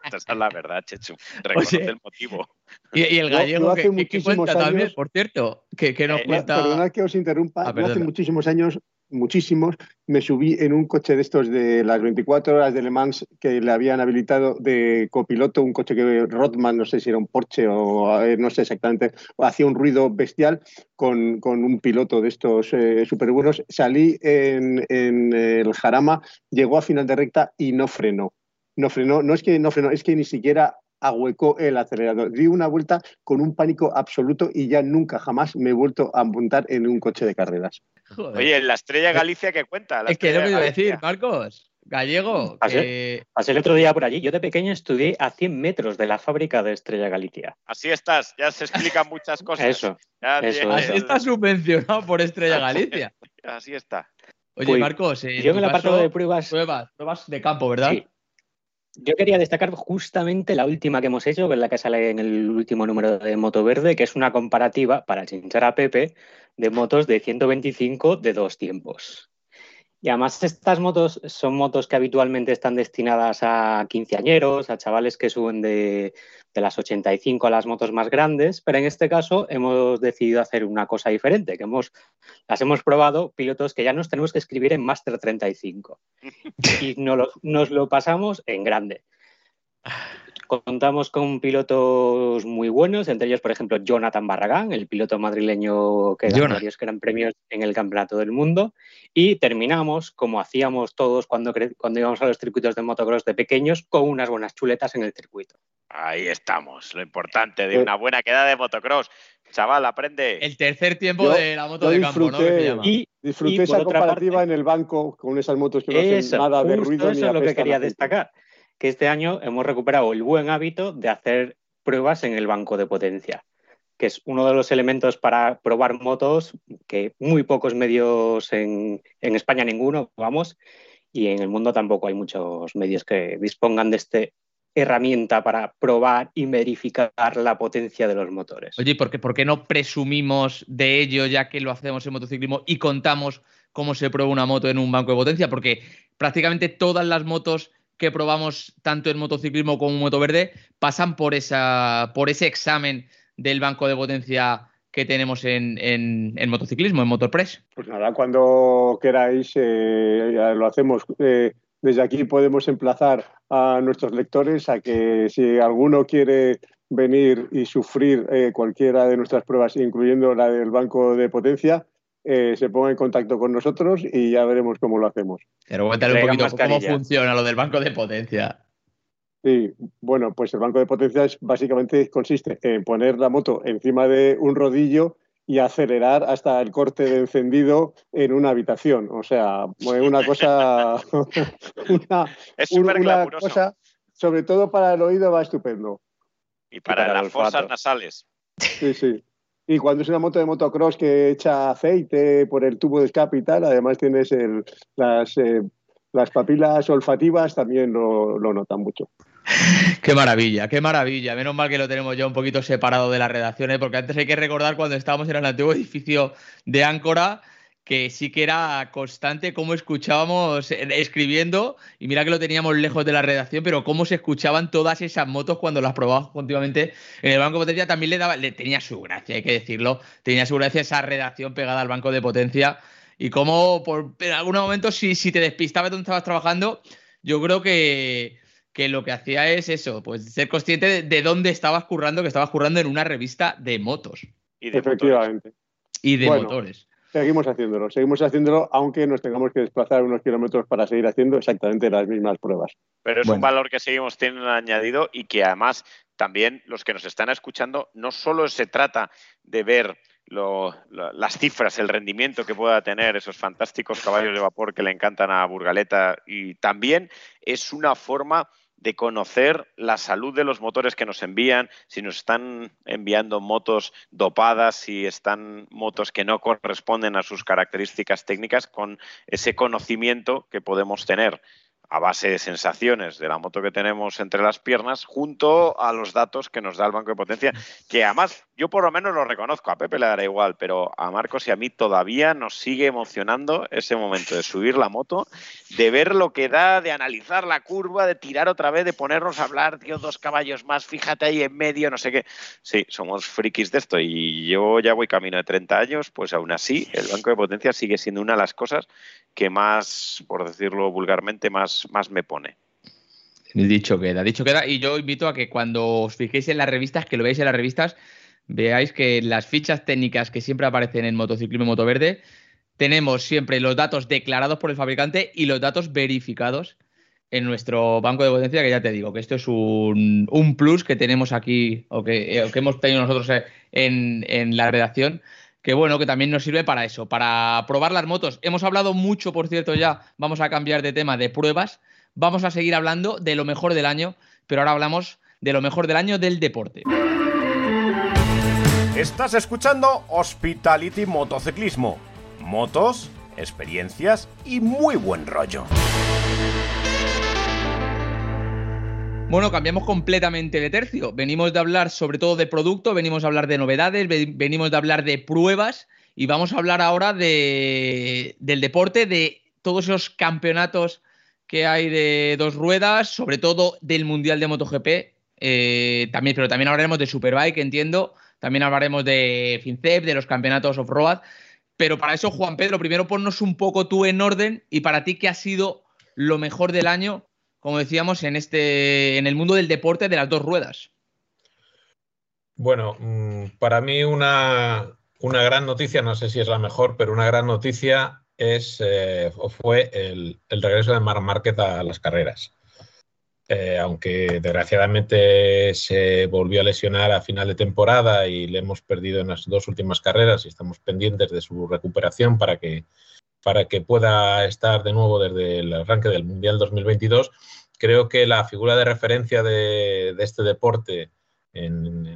Esa es la verdad, Chechu. Reconoce Oye, el motivo. Y, y el Yo- gallego yo hace que, que- que muchísimos cuenta también, años- por cierto, que, que nos Eh, cuenta. Perdonad que os interrumpa. Ah, Yo hace perdona. muchísimos años, muchísimos, me subí en un coche de estos de las 24 horas de Le Mans que le habían habilitado de copiloto, un coche que Rodman, no sé si era un Porsche o eh, no sé exactamente, hacía un ruido bestial con, con un piloto de estos eh, súper buenos. Salí en, en el Jarama, llegó a final de recta y no frenó. No frenó, no es que no frenó, es que ni siquiera ahuecó el acelerador. Di una vuelta con un pánico absoluto y ya nunca jamás me he vuelto a montar en un coche de carreras. Joder. Oye, la estrella Galicia que cuenta. La es que Estrella que iba a decir, Marcos. Gallego. Pasé, que- pasé el otro día por allí. Yo de pequeño estudié a 100 metros de la fábrica de Estrella Galicia. Así estás, ya se explican muchas cosas. Eso, Ya eso, tienes- Así está subvencionado por Estrella Galicia. [laughs] Así está. Oye, Pues, Marcos, eh, yo en el apartado de pruebas- pruebas, pruebas de campo, ¿verdad? Sí. Yo quería destacar justamente la última que hemos hecho, que es la que sale en el último número de Moto Verde, que es una comparativa para chinchar a Pepe de motos de 125 de dos tiempos. Y además estas motos son motos que habitualmente están destinadas a quinceañeros, a chavales que suben de, de las 85 a las motos más grandes, pero en este caso hemos decidido hacer una cosa diferente, que hemos, las hemos probado pilotos que ya nos tenemos que escribir en Master 35 [laughs] y nos lo, nos lo pasamos en grande. Contamos con pilotos muy buenos, entre ellos, por ejemplo, Jonathan Barragán, el piloto madrileño que ganó Jonah. varios gran premios en el Campeonato del Mundo. Y terminamos, como hacíamos todos cuando, cuando íbamos a los circuitos de motocross de pequeños, con unas buenas chuletas en el circuito. Ahí estamos, lo importante de Eh. una buena quedada de motocross. Chaval, aprende. El tercer tiempo Yo- de la moto de campo, ¿no? Que se disfruté, llama. Y, disfruté y esa comparativa en el banco con esas motos que no hacen Eso, nada de ruido ni eso es lo que quería destacar, que este año hemos recuperado el buen hábito de hacer pruebas en el banco de potencia, que es uno de los elementos para probar motos que muy pocos medios en, en España, ninguno, vamos, y en el mundo tampoco hay muchos medios que dispongan de esta herramienta para probar y verificar la potencia de los motores. Oye, ¿y ¿por qué, por qué no presumimos de ello ya que lo hacemos en motociclismo y contamos cómo se prueba una moto en un banco de potencia? Porque prácticamente todas las motos que probamos tanto en motociclismo como en moto verde pasan por, esa, por ese examen del banco de potencia que tenemos en, en- motociclismo, en Motorpress. Pues nada, cuando queráis eh, lo hacemos. Eh, desde aquí podemos emplazar a nuestros lectores a que si alguno quiere venir y sufrir eh, cualquiera de nuestras pruebas, incluyendo la del banco de potencia, eh, se ponga en contacto con nosotros y ya veremos cómo lo hacemos. Pero cuéntale un poquito cómo funciona lo del banco de potencia. Sí, bueno, pues el banco de potencia es, básicamente consiste en poner la moto encima de un rodillo y acelerar hasta el corte de encendido en una habitación. O sea, una cosa, [laughs] una, Es un- una cosa, sobre todo para el oído, va estupendo. Y para, para el las fosas nasales. Sí, sí. Y cuando es una moto de motocross que echa aceite por el tubo de escape y tal, además tienes las, eh, las papilas olfativas, también lo, lo notan mucho. Qué maravilla, qué maravilla. Menos mal que lo tenemos ya un poquito separado de las redacciones, porque antes hay que recordar cuando estábamos en el antiguo edificio de Áncora, que sí que era constante cómo escuchábamos eh, escribiendo, y mira que lo teníamos lejos de la redacción, pero cómo se escuchaban todas esas motos cuando las probábamos continuamente en el banco de potencia, también le daba, le tenía su gracia, hay que decirlo, tenía su gracia esa redacción pegada al banco de potencia, y cómo por, en algunos momentos si, si te despistabas donde estabas trabajando, yo creo que, que lo que hacía es eso, pues ser consciente de, de dónde estabas currando, que estabas currando en una revista de motos Y de Efectivamente. y de Bueno. motores. Seguimos haciéndolo, seguimos haciéndolo, aunque nos tengamos que desplazar unos kilómetros para seguir haciendo exactamente las mismas pruebas. Pero es Bueno. un valor que seguimos teniendo añadido y que además también los que nos están escuchando, no solo se trata de ver lo- lo- las cifras, el rendimiento que pueda tener esos fantásticos caballos de vapor que le encantan a Burgaleta y también es una forma de conocer la salud de los motores que nos envían, si nos están enviando motos dopadas, si están motos que no corresponden a sus características técnicas, con ese conocimiento que podemos tener a base de sensaciones de la moto que tenemos entre las piernas, junto a los datos que nos da el banco de potencia, que además yo por lo menos lo reconozco, a Pepe le dará igual, pero a Marcos y a mí todavía nos sigue emocionando ese momento de subir la moto, de ver lo que da, de analizar la curva, de tirar otra vez, de ponernos a hablar, tío, dos caballos más, fíjate ahí en medio, no sé qué. Sí, somos frikis de esto y yo ya voy camino de 30 años, pues aún así el banco de potencia sigue siendo una de las cosas que más, por decirlo vulgarmente, más, más me pone. Dicho queda, dicho queda. Y yo invito a que cuando os fijéis en las revistas, que lo veáis en las revistas, veáis que las fichas técnicas que siempre aparecen en motociclismo y motoverde, tenemos siempre los datos declarados por el fabricante y los datos verificados en nuestro banco de potencia, que ya te digo que esto es un, plus que tenemos aquí, o que, eh, que hemos tenido nosotros eh, en, en la redacción, que bueno, que también nos sirve para eso, para probar las motos. Hemos hablado mucho, por cierto, ya, vamos a cambiar de tema de pruebas, vamos a seguir hablando de lo mejor del año, pero ahora hablamos de lo mejor del año del deporte. Estás escuchando Hospitality Motociclismo. Motos, experiencias y muy buen rollo. Bueno, cambiamos completamente de tercio. Venimos de hablar sobre todo de producto, venimos a hablar de novedades, ve- venimos de hablar de pruebas y vamos a hablar ahora de, del deporte, de todos esos campeonatos que hay de dos ruedas, sobre todo del Mundial de MotoGP, eh, también, pero también hablaremos de Superbike, entiendo, también hablaremos de FinCEP, de los campeonatos off-road, pero para eso, Juan Pedro, primero ponnos un poco tú en orden y para ti, ¿qué ha sido lo mejor del año como decíamos, en este, en el mundo del deporte de las dos ruedas. Bueno, mm, para mí una, una gran noticia, no sé si es la mejor, pero una gran noticia es, eh, fue el, regreso de Marc Márquez a las carreras. Eh, aunque desgraciadamente se volvió a lesionar a final de temporada y le hemos perdido en las dos últimas carreras y estamos pendientes de su recuperación para que, para que pueda estar de nuevo desde el arranque del Mundial 2022, creo que la figura de referencia de, este deporte en,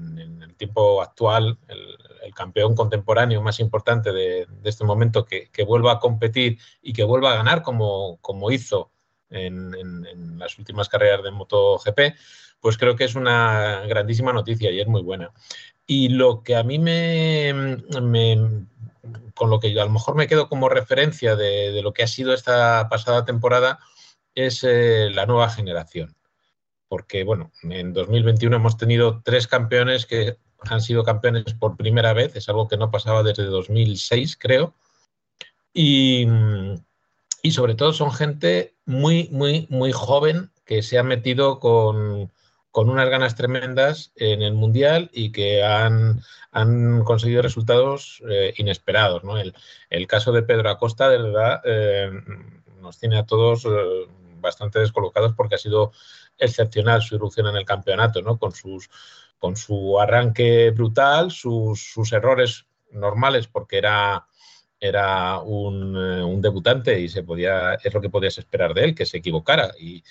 el tiempo actual, el, campeón contemporáneo más importante de, este momento, que, vuelva a competir y que vuelva a ganar como, como hizo en, las últimas carreras de MotoGP, pues creo que es una grandísima noticia y es muy buena. Y lo que a mí me, con lo que a lo mejor me quedo como referencia de, lo que ha sido esta pasada temporada es eh, la nueva generación. Porque, bueno, en 2021 hemos tenido tres campeones que han sido campeones por primera vez, es algo que no pasaba desde 2006, creo. Y, y sobre todo son gente muy, muy, muy joven que se ha metido con, unas ganas tremendas en el Mundial y que han, conseguido resultados eh, inesperados. El, caso de Pedro Acosta, de verdad, eh, nos tiene a todos eh, bastante descolocados porque ha sido excepcional su irrupción en el campeonato, ¿no? con, sus, con su arranque brutal, sus, sus errores normales porque era era un, eh, un, debutante y se podía, es lo que podías esperar de él, que se equivocara. Y,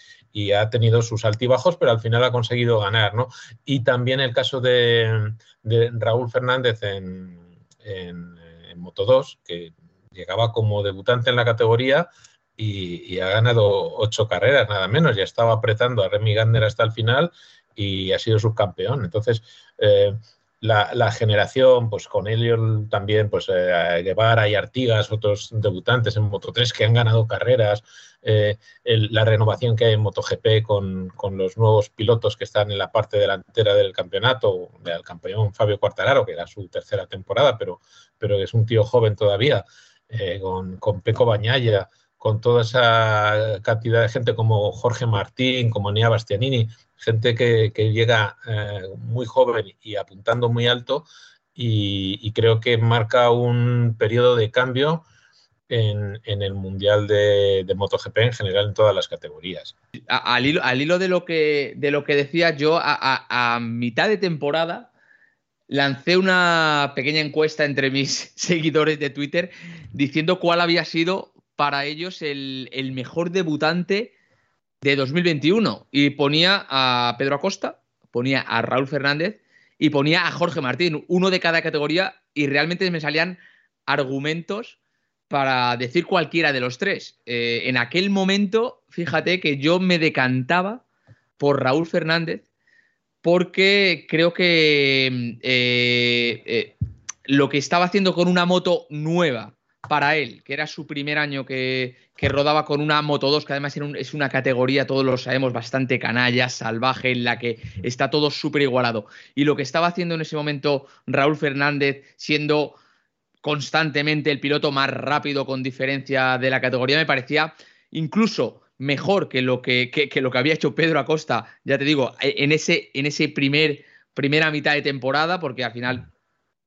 ha tenido sus altibajos, pero al final ha conseguido ganar. ¿no? Y también el caso de, Raúl Fernández en, en, Moto 2, que llegaba como debutante en la categoría y, ha ganado ocho carreras, nada menos. Ya estaba apretando a Remy Gardner hasta el final y ha sido subcampeón. Entonces, eh, la, generación, pues con Elliot también, pues eh, Guevara y Artigas, otros debutantes en Moto 3 que han ganado carreras, eh, la renovación que hay en MotoGP con, con, los nuevos pilotos que están en la parte delantera del campeonato, el campeón Fabio Quartararo, que era su tercera temporada, pero, pero es un tío joven todavía, eh, con, con Peco Bañaya, con toda esa cantidad de gente como Jorge Martín, como Nia Bastianini, gente que, llega eh, muy joven y apuntando muy alto y, creo que marca un periodo de cambio en, el Mundial de, MotoGP en general en todas las categorías. Al hilo, de, lo que, de lo que decía yo, a, mitad de temporada lancé una pequeña encuesta entre mis [laughs] seguidores de Twitter diciendo cuál había sido para ellos el, el mejor debutante de 2021 y ponía a Pedro Acosta, ponía a Raúl Fernández y ponía a Jorge Martín, uno de cada categoría y realmente me salían argumentos para decir cualquiera de los tres. Eh, en aquel momento, fíjate que yo me decantaba por Raúl Fernández porque creo que eh, eh, lo que estaba haciendo con una moto nueva para él, que era su primer año que, rodaba con una Moto 2, que además es una categoría, todos lo sabemos, bastante canalla, salvaje, en la que está todo súper igualado. Y lo que estaba haciendo en ese momento Raúl Fernández, siendo constantemente el piloto más rápido con diferencia de la categoría, me parecía incluso mejor que lo que, lo que había hecho Pedro Acosta, ya te digo, en ese, en ese primer, primera mitad de temporada, porque al final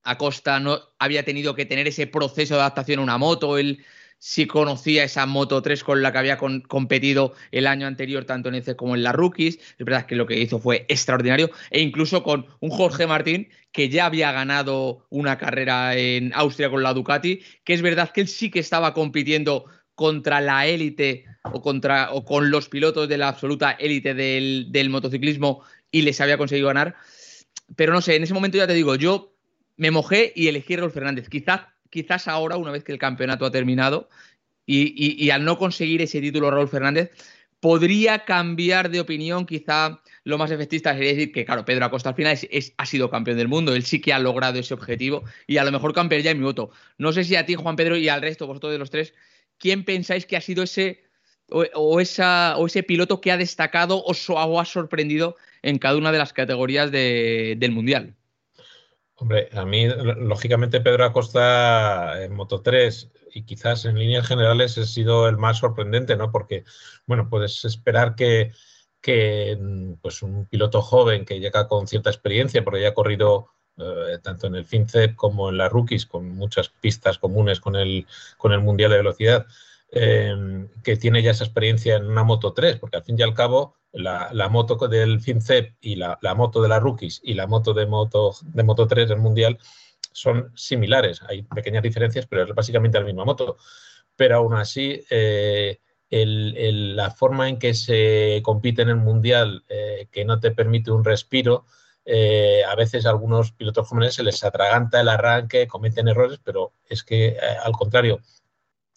Acosta no había tenido que tener ese proceso de adaptación a una moto. Él sí conocía esa Moto 3 con la que había competido el año anterior, tanto en EC como en la Rookies. Es verdad que lo que hizo fue extraordinario. E incluso con un Jorge Martín que ya había ganado una carrera en Austria con la Ducati, que es verdad que él sí que estaba compitiendo contra la élite o, contra, o con los pilotos de la absoluta élite del, del motociclismo y les había conseguido ganar. Pero no sé, en ese momento ya te digo, yo me mojé y elegí a Raúl Fernández. Quizás, quizás ahora, una vez que el campeonato ha terminado y, al no conseguir ese título Raúl Fernández, podría cambiar de opinión. Quizá lo más efectista sería decir que, claro, Pedro Acosta al final ha sido campeón del mundo. Él sí que ha logrado ese objetivo y a lo mejor campearía mi voto. No sé si a ti, Juan Pedro, y al resto, vosotros de los tres, ¿quién pensáis que ha sido ese o, esa, o ese piloto que ha destacado o, ha sorprendido en cada una de las categorías del Mundial? Hombre, a mí, lógicamente, Pedro Acosta en Moto 3 y quizás en líneas generales ha sido el más sorprendente, ¿no? Porque, bueno, puedes esperar que, que pues un piloto joven que llega con cierta experiencia, porque ya ha corrido eh, tanto en el FinCEP como en la Rookies, con muchas pistas comunes con el, con el Mundial de Velocidad, eh, que tiene ya esa experiencia en una Moto 3, porque al fin y al cabo la, la moto del FinCEP y la, la, moto de la Rookies y la moto de Moto, de moto 3 del Mundial son similares. Hay pequeñas diferencias, pero es básicamente la misma moto. Pero aún así, eh, el, el, la forma en que se compite en el Mundial, eh, que no te permite un respiro, eh, a veces a algunos pilotos jóvenes se les atraganta el arranque, cometen errores, pero es que eh, al contrario,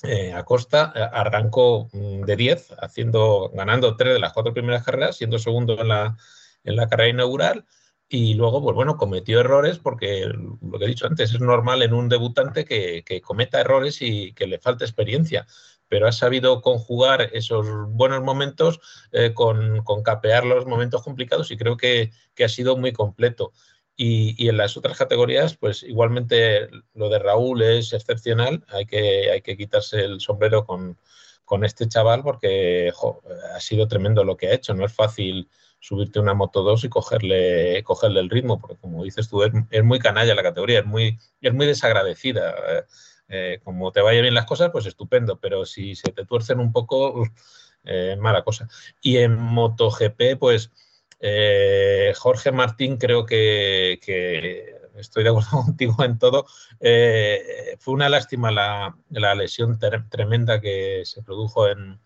eh, Acosta eh, arrancó mm, de 10, haciendo, ganando tres de las cuatro primeras carreras, siendo segundo en la, en la carrera inaugural. Y luego, pues bueno, cometió errores porque lo que he dicho antes, es normal en un debutante que, que cometa errores y que le falte experiencia pero ha sabido conjugar esos buenos momentos eh, con, con, capear los momentos complicados y creo que, que ha sido muy completo. Y, en las otras categorías, pues igualmente lo de Raúl es excepcional, hay que, hay que quitarse el sombrero con, con este chaval porque ha sido tremendo lo que ha hecho, no es fácil subirte una Moto 2 y cogerle, cogerle el ritmo, porque como dices tú, es, muy canalla la categoría, es muy, es muy desagradecida. Eh, como te vaya bien las cosas, pues estupendo, pero si se te tuercen un poco, eh, mala cosa. Y en MotoGP, pues eh, Jorge Martín creo que, estoy de acuerdo [laughs] contigo en todo. Eh, fue una lástima la, lesión tremenda que se produjo en,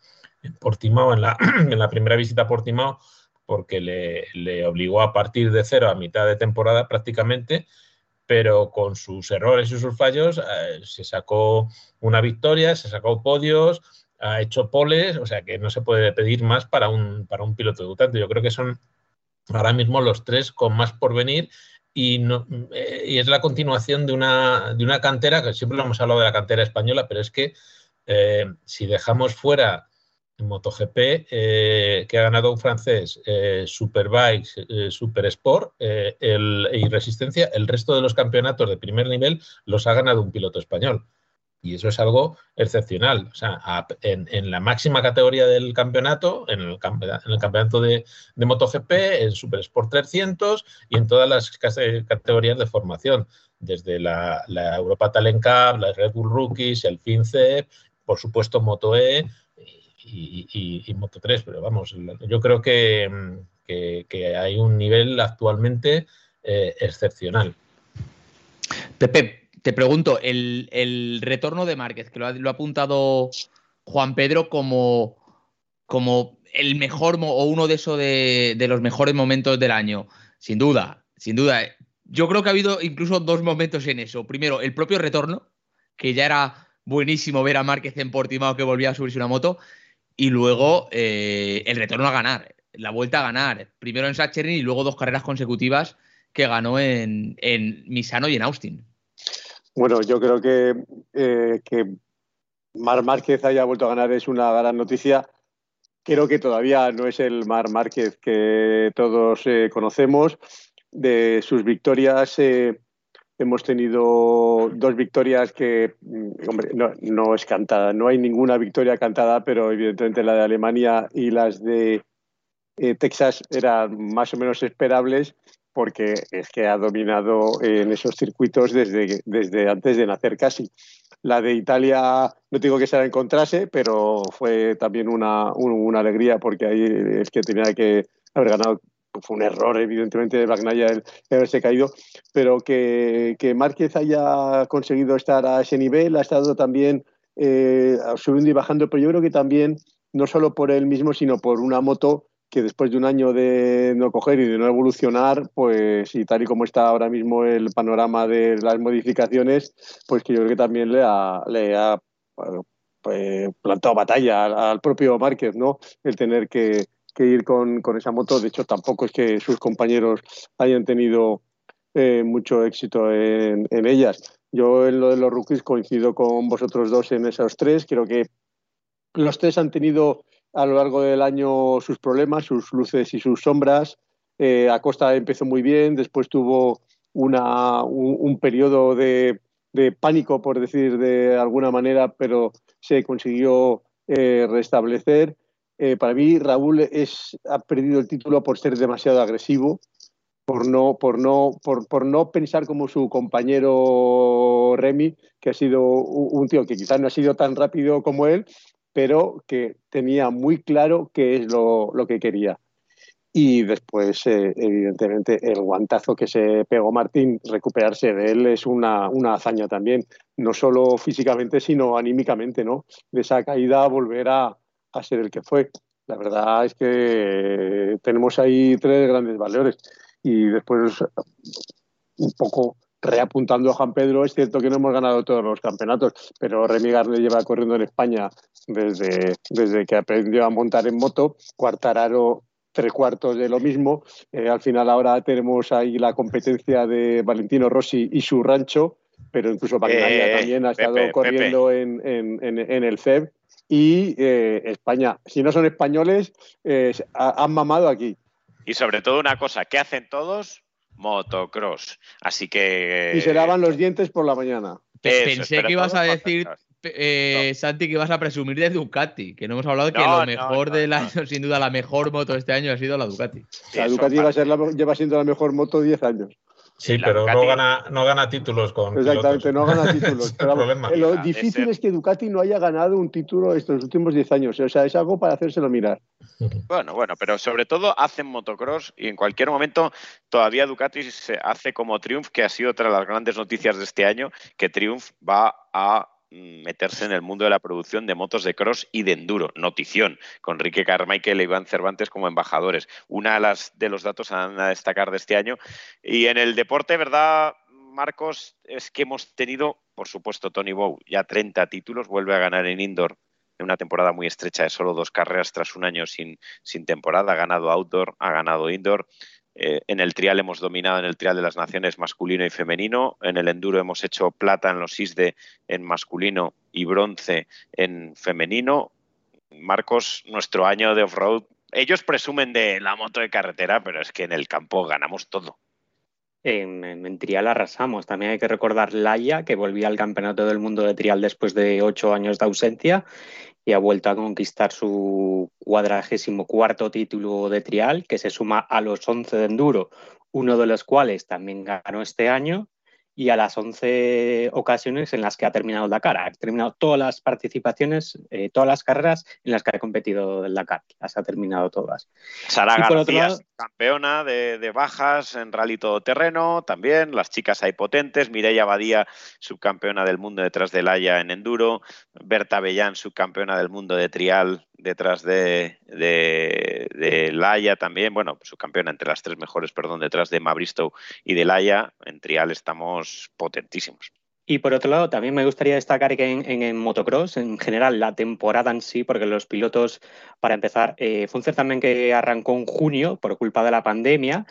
Portimao, en la, [clears throat] en la, primera visita a Portimao, porque le, le obligó a partir de cero a mitad de temporada prácticamente pero con sus errores y sus fallos eh, se sacó una victoria, se sacó podios, ha hecho poles, o sea que no se puede pedir más para un, para un piloto debutante. Yo creo que son ahora mismo los tres con más por venir y, no, eh, y es la continuación de una, de una cantera, que siempre lo hemos hablado de la cantera española, pero es que eh, si dejamos fuera MotoGP, eh, que ha ganado un francés, Superbikes, Super Sport el, y Resistencia, el resto de los campeonatos de primer nivel los ha ganado un piloto español. Y eso es algo excepcional. O sea, en, en, la máxima categoría del campeonato, en el, en el campeonato de, de, MotoGP, en Super Sport 300 y en todas las categorías de formación, desde la, la Europa Talent Cup, la Red Bull Rookies, el FinCEP, por supuesto MotoE, y, y, y, Moto 3, pero vamos, yo creo que, que, que hay un nivel actualmente eh, excepcional. Pepe, te pregunto, el, el, retorno de Márquez, que lo ha, apuntado Juan Pedro como, como el mejor o uno de esos de, de, los mejores momentos del año, sin duda, sin duda. Yo creo que ha habido incluso dos momentos en eso. Primero, el propio retorno, que ya era buenísimo ver a Márquez en Portimao que volvía a subirse una moto y luego eh, el retorno a ganar, la vuelta a ganar, primero en Sachsenring y luego dos carreras consecutivas que ganó en, en Misano y en Austin. Bueno, yo creo que, eh, que Mar Márquez haya vuelto a ganar es una gran noticia. Creo que todavía no es el Mar Márquez que todos eh, conocemos. De sus victorias, eh, hemos tenido dos victorias que, mm, hombre, no, es cantada, no hay ninguna victoria cantada, pero evidentemente la de Alemania y las de eh, Texas eran más o menos esperables porque es que ha dominado en esos circuitos desde, desde antes de nacer casi. La de Italia, no digo que se la encontrase, pero fue también una, una alegría porque ahí es que tenía que haber ganado fue un error, evidentemente, de Bagnaya el, el haberse caído, pero que, que, Márquez haya conseguido estar a ese nivel, ha estado también eh, subiendo y bajando, pero yo creo que también, no solo por él mismo, sino por una moto que después de un año de no coger y de no evolucionar, pues y tal y como está ahora mismo el panorama de las modificaciones, pues que yo creo que también le ha, le pues, plantado batalla al, propio Márquez, ¿no? El tener que, ir con, esa moto. De hecho, tampoco es que sus compañeros hayan tenido eh, mucho éxito en, ellas. Yo en lo de los rookies coincido con vosotros dos en esos tres. Creo que los tres han tenido a lo largo del año sus problemas, sus luces y sus sombras. Eh, Acosta empezó muy bien, después tuvo una, un, un periodo de, de, pánico, por decir de alguna manera, pero se consiguió eh, restablecer. Eh, para mí Raúl es, ha perdido el título por ser demasiado agresivo, por no, por, no, por, por no pensar como su compañero Remy, que ha sido un tío que quizás no ha sido tan rápido como él, pero que tenía muy claro qué es lo, lo que quería. Y después, eh, evidentemente, el guantazo que se pegó Martín, recuperarse de él es una, una, hazaña también, no solo físicamente, sino anímicamente, ¿no? De esa caída volver a, a ser el que fue. La verdad es que tenemos ahí tres grandes valores. Y después, un poco reapuntando a Juan Pedro, es cierto que no hemos ganado todos los campeonatos, pero Remy Garner lleva corriendo en España desde, desde que aprendió a montar en moto. Cuartararo tres cuartos de lo mismo. Eh, al final ahora tenemos ahí la competencia de Valentino Rossi y su rancho, pero incluso Bagnaia Eh, también ha estado Pepe, corriendo en, en- en- en el CEB. Y eh, España, si no son españoles, ha- han mamado aquí. Y sobre todo una cosa, ¿qué hacen todos? Motocross. Así que... Y se lavan los dientes por la mañana. Eso, Pensé que ibas a decir, eh, Santi, que ibas a presumir de Ducati, que no hemos hablado que No, lo mejor no, del año, sin duda, la mejor moto de este año ha sido la Ducati. La Ducati va a ser la- lleva siendo la mejor moto 10 años. Sí, pero no gana, no gana títulos con Exactamente, pilotos. no gana [laughs] títulos. Pero lo difícil es que Ducati no haya ganado un título estos últimos 10 años. O sea, es algo para hacérselo mirar. [laughs] Bueno, bueno, pero sobre todo hacen motocross y en cualquier momento todavía Ducati se hace como Triumph, que ha sido otra de las grandes noticias de este año, que Triumph va a meterse en el mundo de la producción de motos de cross y de enduro. Notición, con Enrique Carmichael e Iván Cervantes como embajadores. Una de, las, de los datos a a destacar de este año. Y en el deporte, ¿verdad, Marcos? Es que hemos tenido, por supuesto, Tony Bow, ya 30 títulos, vuelve a ganar en indoor en una temporada muy estrecha de solo dos carreras tras un año sin, sin temporada. Ha ganado outdoor, ha ganado indoor. Eh, en el trial hemos dominado en el trial de las naciones masculino y femenino. En el enduro hemos hecho plata en los ISDE en masculino y bronce en femenino. Marcos, nuestro año de off-road. Ellos presumen de la moto de carretera, pero es que en el campo ganamos todo. En, en- en trial arrasamos. También hay que recordar Laia, que volvía al Campeonato del Mundo de Trial después de ocho años de ausencia y ha vuelto a conquistar su cuadragésimo cuarto título de trial, que se suma a los 11 de enduro, uno de los cuales también ganó este año, y a las 11 ocasiones en las que ha terminado el Dakar. Ha terminado todas las participaciones, eh, todas las carreras en las que ha competido el Dakar. Las ha terminado todas. Sara García, lado- campeona de, de bajas en rally todoterreno, también. Las chicas hay potentes. Mireia Badía, subcampeona del mundo detrás de Laia en enduro. Berta Bellán, subcampeona del mundo de trial detrás de, de, de Laia también. Bueno, subcampeona entre las tres mejores, perdón, detrás de Mabristow y de Laia. En trial estamos potentísimos. Y por otro lado, también me gustaría destacar que en, en- motocross, en general, la temporada en sí, porque los pilotos, para empezar, eh, fue un certamen que arrancó en junio por culpa de la pandemia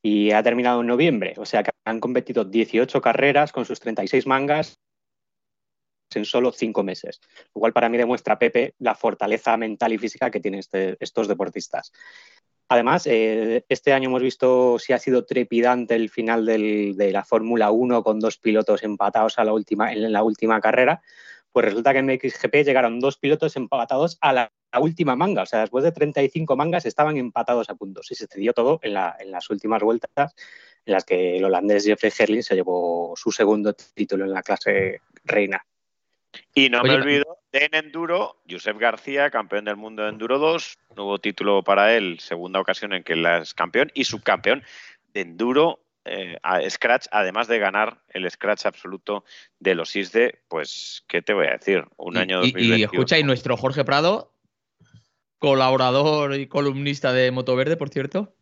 y ha terminado en noviembre. O sea que han competido 18 carreras con sus 36 mangas en solo cinco meses. Lo cual para mí demuestra, Pepe, la fortaleza mental y física que tienen este- estos deportistas. Además, eh, este año hemos visto si ha sido trepidante el final de la Fórmula 1 con dos pilotos empatados a la última, en la última carrera. Pues resulta que en MXGP llegaron dos pilotos empatados a la, última manga. O sea, después de 35 mangas estaban empatados a puntos y se cedió todo en las últimas vueltas en las que el holandés Jeffrey Herlin se llevó su segundo título en la clase reina. Y no me olvido de en enduro, Josep García, campeón del mundo de enduro 2, nuevo título para él, segunda ocasión en que él es campeón y subcampeón de enduro eh, a Scratch, además de ganar el Scratch absoluto de los ISDE, pues, ¿qué te voy a decir? Un año Y, y 2021. escucha, y nuestro Jorge Prado, colaborador y columnista de Motoverde, por cierto.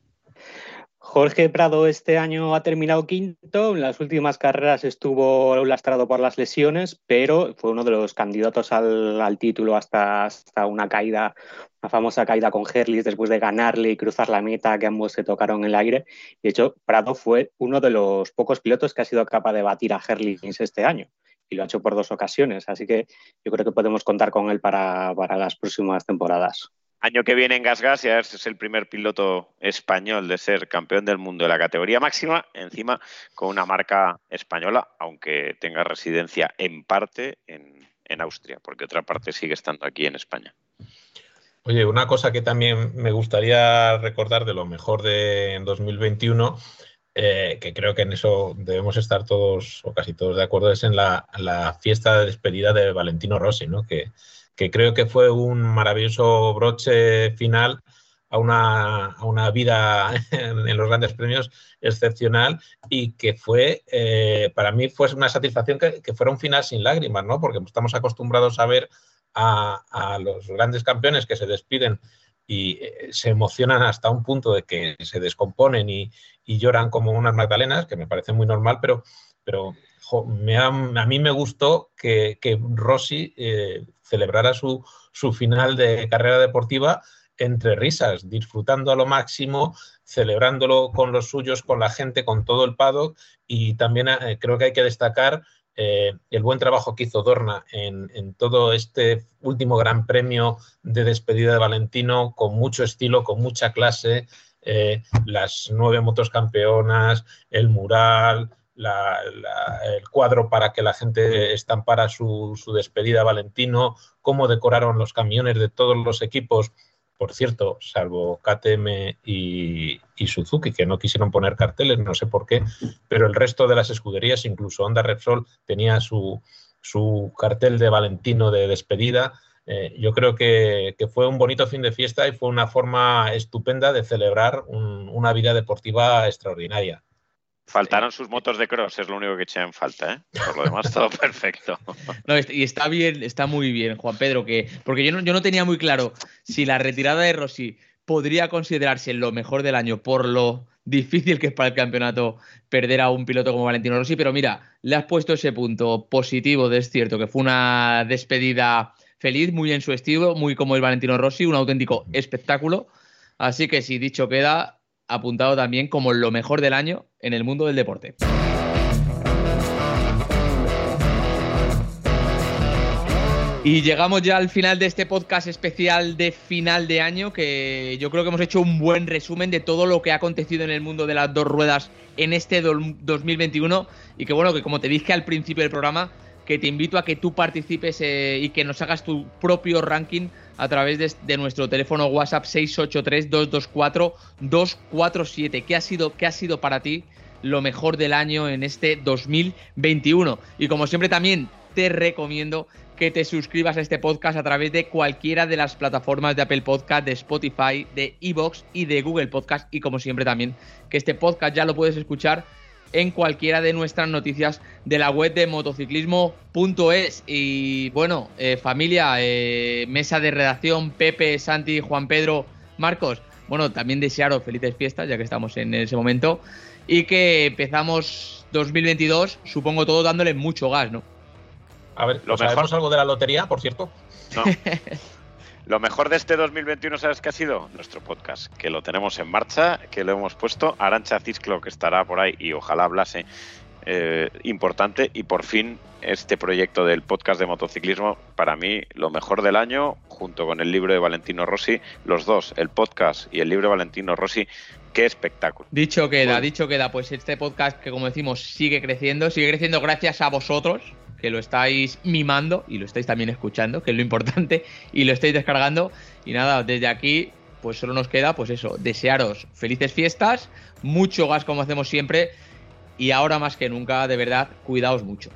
Jorge Prado este año ha terminado quinto, en las últimas carreras estuvo lastrado por las lesiones, pero fue uno de los candidatos al, al título hasta, hasta una caída, una famosa caída con Herlis después de ganarle y cruzar la meta, que ambos se tocaron en el aire. De hecho, Prado fue uno de los pocos pilotos que ha sido capaz de batir a Herlis este año y lo ha hecho por dos ocasiones, así que yo creo que podemos contar con él para, para las próximas temporadas. Año que viene en Gas Gas, ya es el primer piloto español de ser campeón del mundo de la categoría máxima, encima con una marca española, aunque tenga residencia en parte en, en Austria, porque otra parte sigue estando aquí en España. Oye, una cosa que también me gustaría recordar de lo mejor de en 2021, eh, que creo que en eso debemos estar todos o casi todos de acuerdo, es en la, la fiesta de despedida de Valentino Rossi, ¿no? Que, que creo que fue un maravilloso broche final a una, a una vida [laughs] en, los grandes premios excepcional y que fue, eh, para mí fue una satisfacción que, que, fuera un final sin lágrimas, ¿no? Porque estamos acostumbrados a ver a, a los grandes campeones que se despiden y eh, se emocionan hasta un punto de que se descomponen y, y lloran como unas magdalenas, que me parece muy normal, pero, pero me a mí me gustó que, que Rossi eh, celebrara su, su final de carrera deportiva entre risas, disfrutando a lo máximo, celebrándolo con los suyos, con la gente, con todo el paddock. Y también eh, creo que hay que destacar eh, el buen trabajo que hizo Dorna en, en, todo este último gran premio de despedida de Valentino, con mucho estilo, con mucha clase, eh, las nueve motos campeonas, el mural, la, el cuadro para que la gente estampara su, despedida a Valentino, cómo decoraron los camiones de todos los equipos por cierto, salvo KTM y, y, Suzuki, que no quisieron poner carteles, no sé por qué, pero el resto de las escuderías, incluso Honda Repsol, tenía su, su cartel de Valentino de despedida. Eh, yo creo que, que, fue un bonito fin de fiesta y fue una forma estupenda de celebrar un, una vida deportiva extraordinaria. Faltaron sus motos de cross, es lo único que eché en falta, ¿eh? Por lo demás, todo [laughs] perfecto. No, y está bien, está muy bien, Juan Pedro, que. Porque yo no, yo no tenía muy claro si la retirada de Rossi podría considerarse lo mejor del año por lo difícil que es para el campeonato perder a un piloto como Valentino Rossi, pero mira, le has puesto ese punto positivo de es cierto, que fue una despedida feliz, muy en su estilo, muy como el Valentino Rossi, un auténtico espectáculo. Así que si dicho queda, apuntado también como lo mejor del año en el mundo del deporte. Y llegamos ya al final de este podcast especial de final de año, que yo creo que hemos hecho un buen resumen de todo lo que ha acontecido en el mundo de las dos ruedas en este 2021 y que bueno, que como te dije al principio del programa, que te invito a que tú participes eh, y que nos hagas tu propio ranking a través de, nuestro teléfono WhatsApp 683-224-247. ¿Qué ha, sido, ¿Qué ha sido para ti lo mejor del año en este 2021? Y como siempre también te recomiendo que te suscribas a este podcast a través de cualquiera de las plataformas de Apple Podcast, de Spotify, de Evox y de Google Podcast. Y como siempre también que este podcast ya lo puedes escuchar en cualquiera de nuestras noticias de la web de motociclismo.es. Y bueno, eh, familia, eh, mesa de redacción, Pepe, Santi, Juan Pedro, Marcos. Bueno, también desearos felices fiestas, ya que estamos en ese momento. Y que empezamos 2022, supongo todo dándole mucho gas, ¿no? A ver, ¿lo mejor algo de la lotería, por cierto? No. [laughs] Lo mejor de este 2021, ¿sabes qué ha sido? Nuestro podcast, que lo tenemos en marcha, que lo hemos puesto. Arancha Cisclo, que estará por ahí y ojalá hablase, eh, importante. Y por fin, este proyecto del podcast de motociclismo, para mí, lo mejor del año, junto con el libro de Valentino Rossi, los dos, el podcast y el libro de Valentino Rossi, qué espectáculo. Dicho queda, bueno. dicho queda, pues este podcast que como decimos sigue creciendo, sigue creciendo gracias a vosotros, que lo estáis mimando y lo estáis también escuchando, que es lo importante, y lo estáis descargando. Y nada, desde aquí, pues solo nos queda, pues eso, desearos felices fiestas, mucho gas como hacemos siempre, y ahora más que nunca, de verdad, cuidaos mucho.